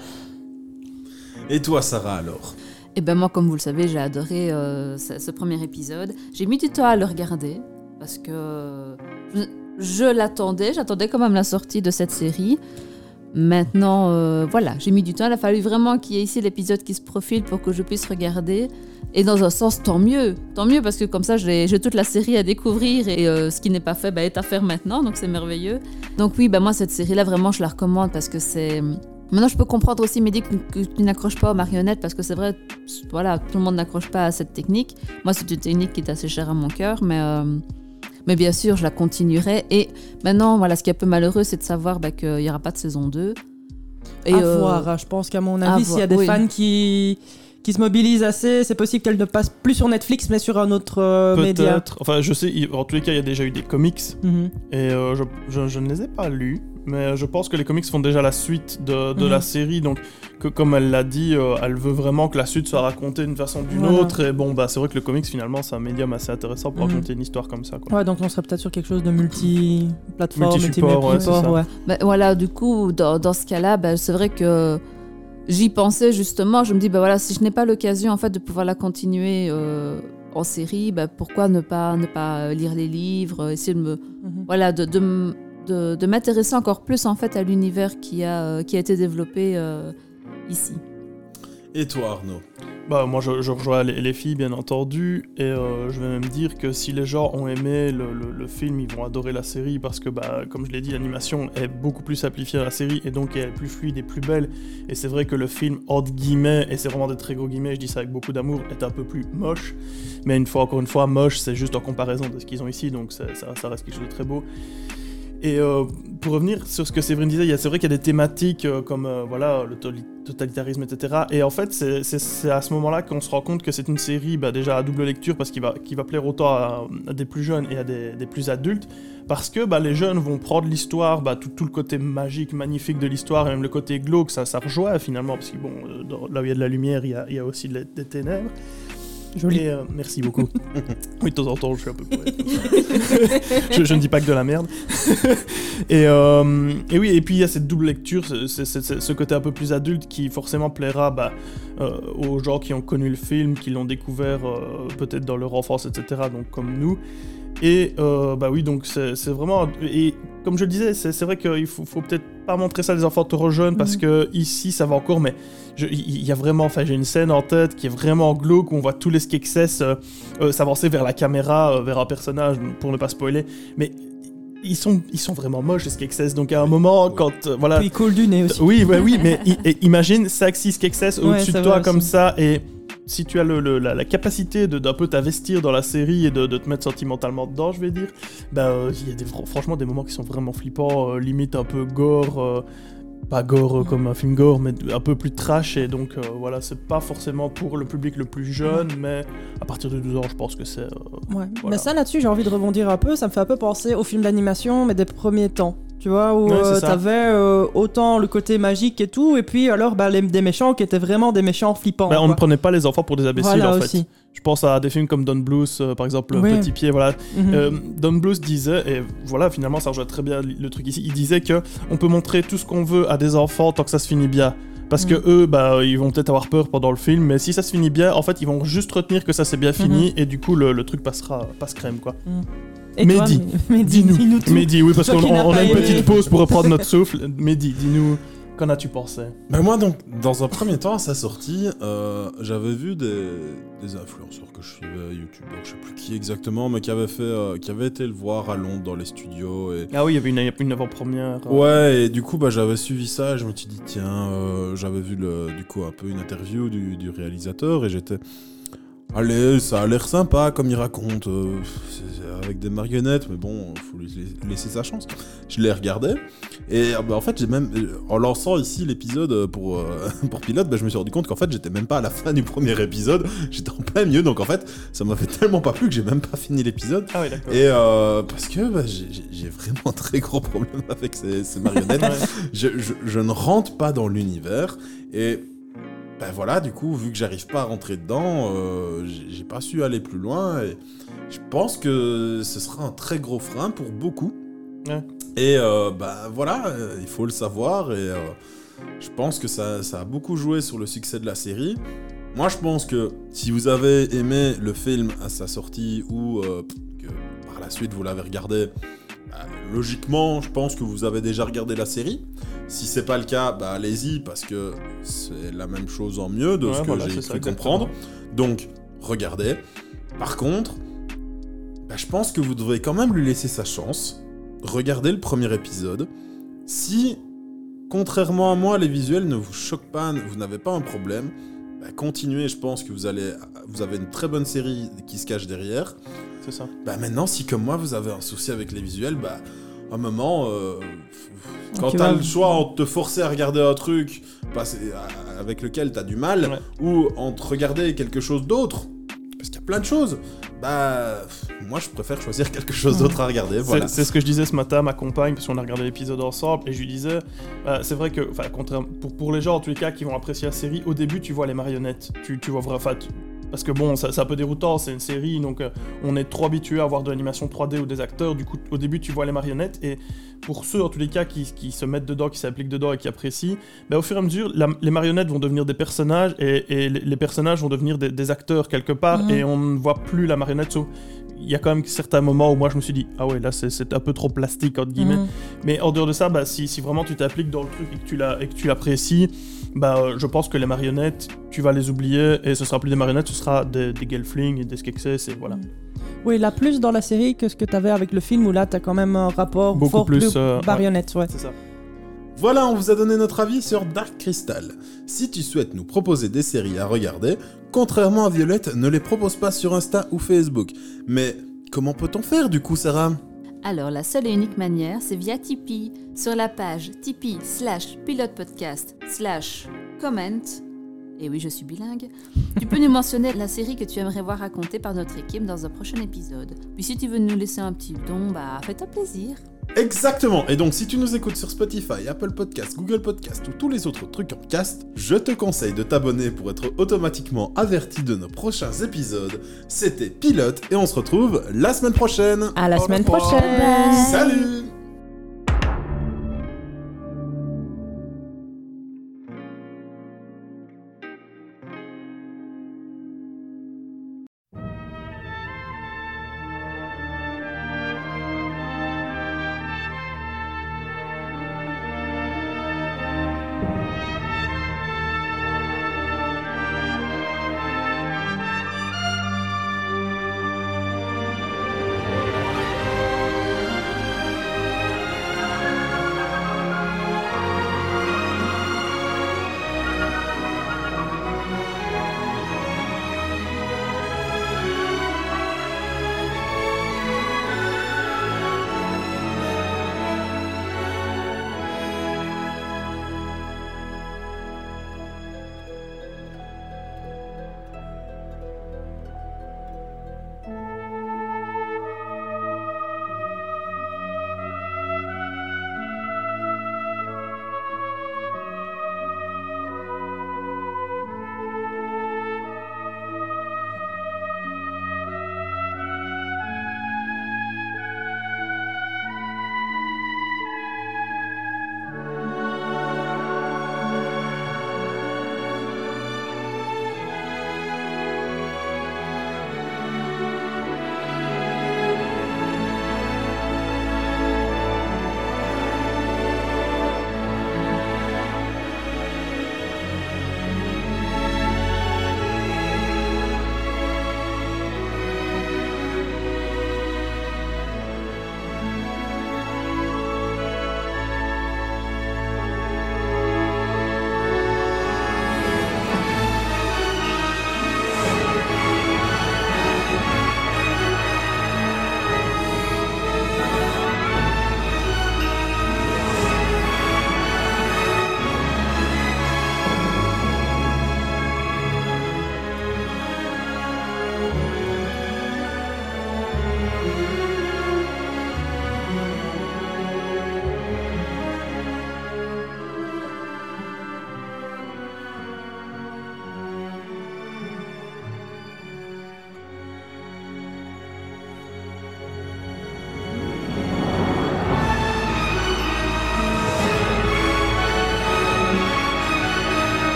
Et toi, Sarah, alors? Et ben moi, comme vous le savez, j'ai adoré euh, ce, premier épisode. J'ai mis du temps à le regarder parce que je, je l'attendais, j'attendais quand même la sortie de cette série. Maintenant, euh, voilà, j'ai mis du temps. Il a fallu vraiment qu'il y ait ici l'épisode qui se profile pour que je puisse regarder. Et dans un sens, tant mieux. Tant mieux parce que comme ça, j'ai toute la série à découvrir et euh, ce qui n'est pas fait bah, est à faire maintenant. Donc c'est merveilleux. Donc oui, bah, moi, cette série-là, vraiment, je la recommande parce que c'est... Maintenant, je peux comprendre aussi, Mehdi, que, tu n'accroches pas aux marionnettes parce que c'est vrai, voilà, tout le monde n'accroche pas à cette technique. Moi, c'est une technique qui est assez chère à mon cœur, mais, euh, mais bien sûr, je la continuerai. Et maintenant, voilà, ce qui est un peu malheureux, c'est de savoir bah, qu'il n'y aura pas de saison 2. Et, à euh, voir. hein. Je pense qu'à mon avis, s'il y a des oui. fans qui, qui se mobilisent assez, c'est possible qu'elle ne passe plus sur Netflix, mais sur un autre euh, média. Enfin, je sais, en tous les cas, il y a déjà eu des comics. Mhm. Et euh, je, je- je ne les ai pas lus, mais je pense que les comics font déjà la suite de, de Mhm. la série, donc que, comme elle l'a dit, euh, elle veut vraiment que la suite soit racontée d'une façon ou d'une Voilà. autre. Et bon, bah c'est vrai que le comics finalement c'est un médium assez intéressant pour Mhm. raconter une histoire comme ça. Quoi. Ouais, donc on serait peut-être sur quelque chose de multi-plateforme, Multi-support, ouais, c'est ça. ouais. Ben, voilà, du coup, dans, dans ce cas-là, ben, c'est vrai que j'y pensais justement. Je me dis, ben voilà, si je n'ai pas l'occasion en fait de pouvoir la continuer euh, en série, ben, pourquoi ne pas ne pas lire les livres, essayer de me Mhm. voilà de, de- de m'intéresser encore plus en fait à l'univers qui a euh, qui a été développé euh, ici. Et toi, Arnaud? Bah moi je, rejoins les, les filles bien entendu et euh, je vais même dire que si les gens ont aimé le, le- film ils vont adorer la série parce que bah comme je l'ai dit l'animation est beaucoup plus simplifiée à la série et donc elle est plus fluide et plus belle. Et c'est vrai que le film entre guillemets et c'est vraiment des très gros guillemets je dis ça avec beaucoup d'amour est un peu plus moche. Mais une fois encore une fois moche c'est juste en comparaison de ce qu'ils ont ici donc ça, ça reste quelque chose de très beau et euh, pour revenir sur ce que Séverine disait, c'est vrai qu'il y a des thématiques euh, comme euh, voilà, le totalitarisme, etc. Et en fait, c'est- à ce moment-là qu'on se rend compte que c'est une série bah, déjà à double lecture parce qu'il va, qui va plaire autant à, des plus jeunes et à des, plus adultes. Parce que bah, les jeunes vont prendre l'histoire, bah, tout, tout le côté magique, magnifique de l'histoire et même le côté glauque, ça, ça rejoint finalement. Parce que bon, là où il y a de la lumière, il y a, il y a aussi des ténèbres. Joli. Et, euh, merci beaucoup. oui, de temps en temps, je suis un peu poète. je, je ne dis pas que de la merde. et, euh, et oui, et puis il y a cette double lecture, ce, ce- ce- ce côté un peu plus adulte qui forcément plaira bah, euh, aux gens qui ont connu le film, qui l'ont découvert euh, peut-être dans leur enfance, etc. Donc comme nous. Et euh, bah oui, donc c'est vraiment. Et comme je le disais, c'est vrai qu'il faut, faut peut-être pas montrer ça à des enfants trop jeunes parce Mhm. que ici ça va encore, mais il y a vraiment. Enfin, j'ai une scène en tête qui est vraiment glauque où on voit tous les Skeksis euh, euh, s'avancer vers la caméra, euh, vers un personnage, pour ne pas spoiler. Mais ils sont, ils sont vraiment moches les Skeksis. Donc à un moment, quand. euh, voilà. Puis il coule du nez aussi. Oui, ouais, oui, mais imagine 5-6 Skeksis au-dessus de toi comme aussi. ça et si tu as le, le- la, la capacité d'un peu t'investir dans la série et de, de te mettre sentimentalement dedans, je vais dire, bah euh, il y a des, fr- franchement des moments qui sont vraiment flippants, euh, limite un peu gore, euh, pas gore comme un film gore, mais un peu plus trash et donc euh, voilà, c'est pas forcément pour le public le plus jeune, mais à partir de 12 ans, je pense que c'est. euh, Ouais. Voilà. Mais ça, là-dessus, j'ai envie de rebondir un peu. Ça me fait un peu penser au film d'animation, mais des premiers temps. Tu vois, où Ouais, euh, t'avais euh, autant le côté magique et tout, et puis alors bah, les, des méchants qui étaient vraiment des méchants flippants. bah, on ne prenait pas les enfants pour des imbéciles Voilà en fait. aussi. Je pense à des films comme Don Bluth, euh, par exemple, Oui. Petit Pied, voilà. Mhm. Euh, Don Bluth disait, et voilà, finalement, ça rejoint très bien le truc ici. Il disait que on peut montrer tout ce qu'on veut à des enfants tant que ça se finit bien. Parce que Mm. eux, bah, ils vont peut-être avoir peur pendant le film, mais si ça se finit bien, en fait, ils vont juste retenir que ça s'est bien fini, et du coup, le, le truc passera passe crème, quoi. Et Mehdi, dis-nous. tout. Mehdi, oui, parce qu'on on a une petite pause pour reprendre notre souffle. Mehdi, dis-nous, qu'en as-tu pensé? Ben moi donc, dans un premier temps à sa sortie, euh, j'avais vu des, des influenceurs que je suivais, youtubeurs, je sais plus qui exactement, mais qui avaient fait, euh, qui avaient été le voir à Londres dans les studios et Ah oui, il y avait une, une avant-première. euh, Ouais, et du coup, bah, j'avais suivi ça et je me suis dit, tiens, euh, j'avais vu le, du coup un peu une interview du, du réalisateur et j'étais. Allez, ça a l'air sympa comme il raconte, euh, avec des marionnettes, mais bon, faut lui la- laisser sa chance. Je l'ai regardé et euh, bah, en fait, j'ai même, euh, en lançant ici l'épisode euh, pour, euh, pour pilote, bah, je me suis rendu compte qu'en fait, j'étais même pas à la fin du premier épisode, j'étais en plein milieu, donc en fait, ça m'a fait tellement pas plu que j'ai même pas fini l'épisode. Ah oui, d'accord. Et euh, parce que bah, j'ai- vraiment un très gros problème avec ces, ces marionnettes. Je, je- je ne rentre pas dans l'univers. Et ben voilà, du coup, vu que j'arrive pas à rentrer dedans, euh, j'ai pas su aller plus loin. Et je pense que ce sera un très gros frein pour beaucoup. Ouais. Et euh, bah voilà, euh, il faut le savoir. Et euh, je pense que ça, ça a beaucoup joué sur le succès de la série. Moi, je pense que si vous avez aimé le film à sa sortie ou que par la suite vous l'avez regardé, bah, logiquement, je pense que vous avez déjà regardé la série. Si c'est pas le cas, bah allez-y parce que c'est la même chose en mieux de Ouais, ce que voilà, j'ai cru exactement. comprendre. Donc, regardez. Par contre, bah, je pense que vous devrez quand même lui laisser sa chance. Regardez le premier épisode. Si, contrairement à moi, les visuels ne vous choquent pas, vous n'avez pas un problème, bah, continuez. Je pense que vous allez, vous avez une très bonne série qui se cache derrière. C'est ça. Bah maintenant, si comme moi vous avez un souci avec les visuels, bah un moment, euh, quand Tu t'as le choix entre te forcer à regarder un truc à- avec lequel t'as du mal, Ouais. ou entre regarder quelque chose d'autre, parce qu'il y a plein de choses, bah moi je préfère choisir quelque chose d'autre à regarder. C'est- Voilà. C'est ce que je disais ce matin à ma compagne, parce qu'on a regardé l'épisode ensemble, et je lui disais, bah, c'est vrai que, pour, pour les gens en tous les cas qui vont apprécier la série, au début tu vois les marionnettes, tu, tu vois vraiment, enfin, parce que bon, ça- c'est un peu déroutant, c'est une série, donc euh, on est trop habitué à voir de l'animation 3D ou des acteurs, du coup au début tu vois les marionnettes, et pour ceux en tous les cas qui, qui se mettent dedans, qui s'appliquent dedans et qui apprécient, bah, au fur et à mesure, la- les marionnettes vont devenir des personnages, et, et les, les personnages vont devenir des, des acteurs quelque part, Mhm. et on ne voit plus la marionnette, sauf il y a quand même certains moments où moi je me suis dit ah ouais là c'est- un peu trop plastique entre guillemets Mhm. mais en dehors de ça bah, si, si vraiment tu t'appliques dans le truc et que tu l'as- et que tu l'apprécies bah euh, je pense que les marionnettes tu vas les oublier et ce sera plus des marionnettes ce sera des, des gelflings et des skeksis et voilà Oui, là, plus dans la série que ce que t'avais avec le film, où là, t'as quand même un rapport Beaucoup fort plus, euh, marionnette, ouais. c'est ça Voilà, on vous a donné notre avis sur Dark Crystal. Si tu souhaites nous proposer des séries à regarder, contrairement à Violette, ne les propose pas sur Insta ou Facebook. Mais comment peut-on faire du coup, Sarah? Alors, la seule et unique manière, c'est via Tipeee, sur la page tipeee slash pilote podcast slash comment. Et oui, je suis bilingue. Tu peux nous mentionner la série que tu aimerais voir racontée par notre équipe dans un prochain épisode. Puis si tu veux nous laisser un petit don, bah fais-toi plaisir. Exactement. Et donc, si tu nous écoutes sur Spotify, Apple Podcast, Google Podcast ou tous les autres trucs en cast, je te conseille de t'abonner pour être automatiquement averti de nos prochains épisodes. C'était Pilote et on se retrouve la semaine prochaine. À la Au semaine revoir. prochaine. Salut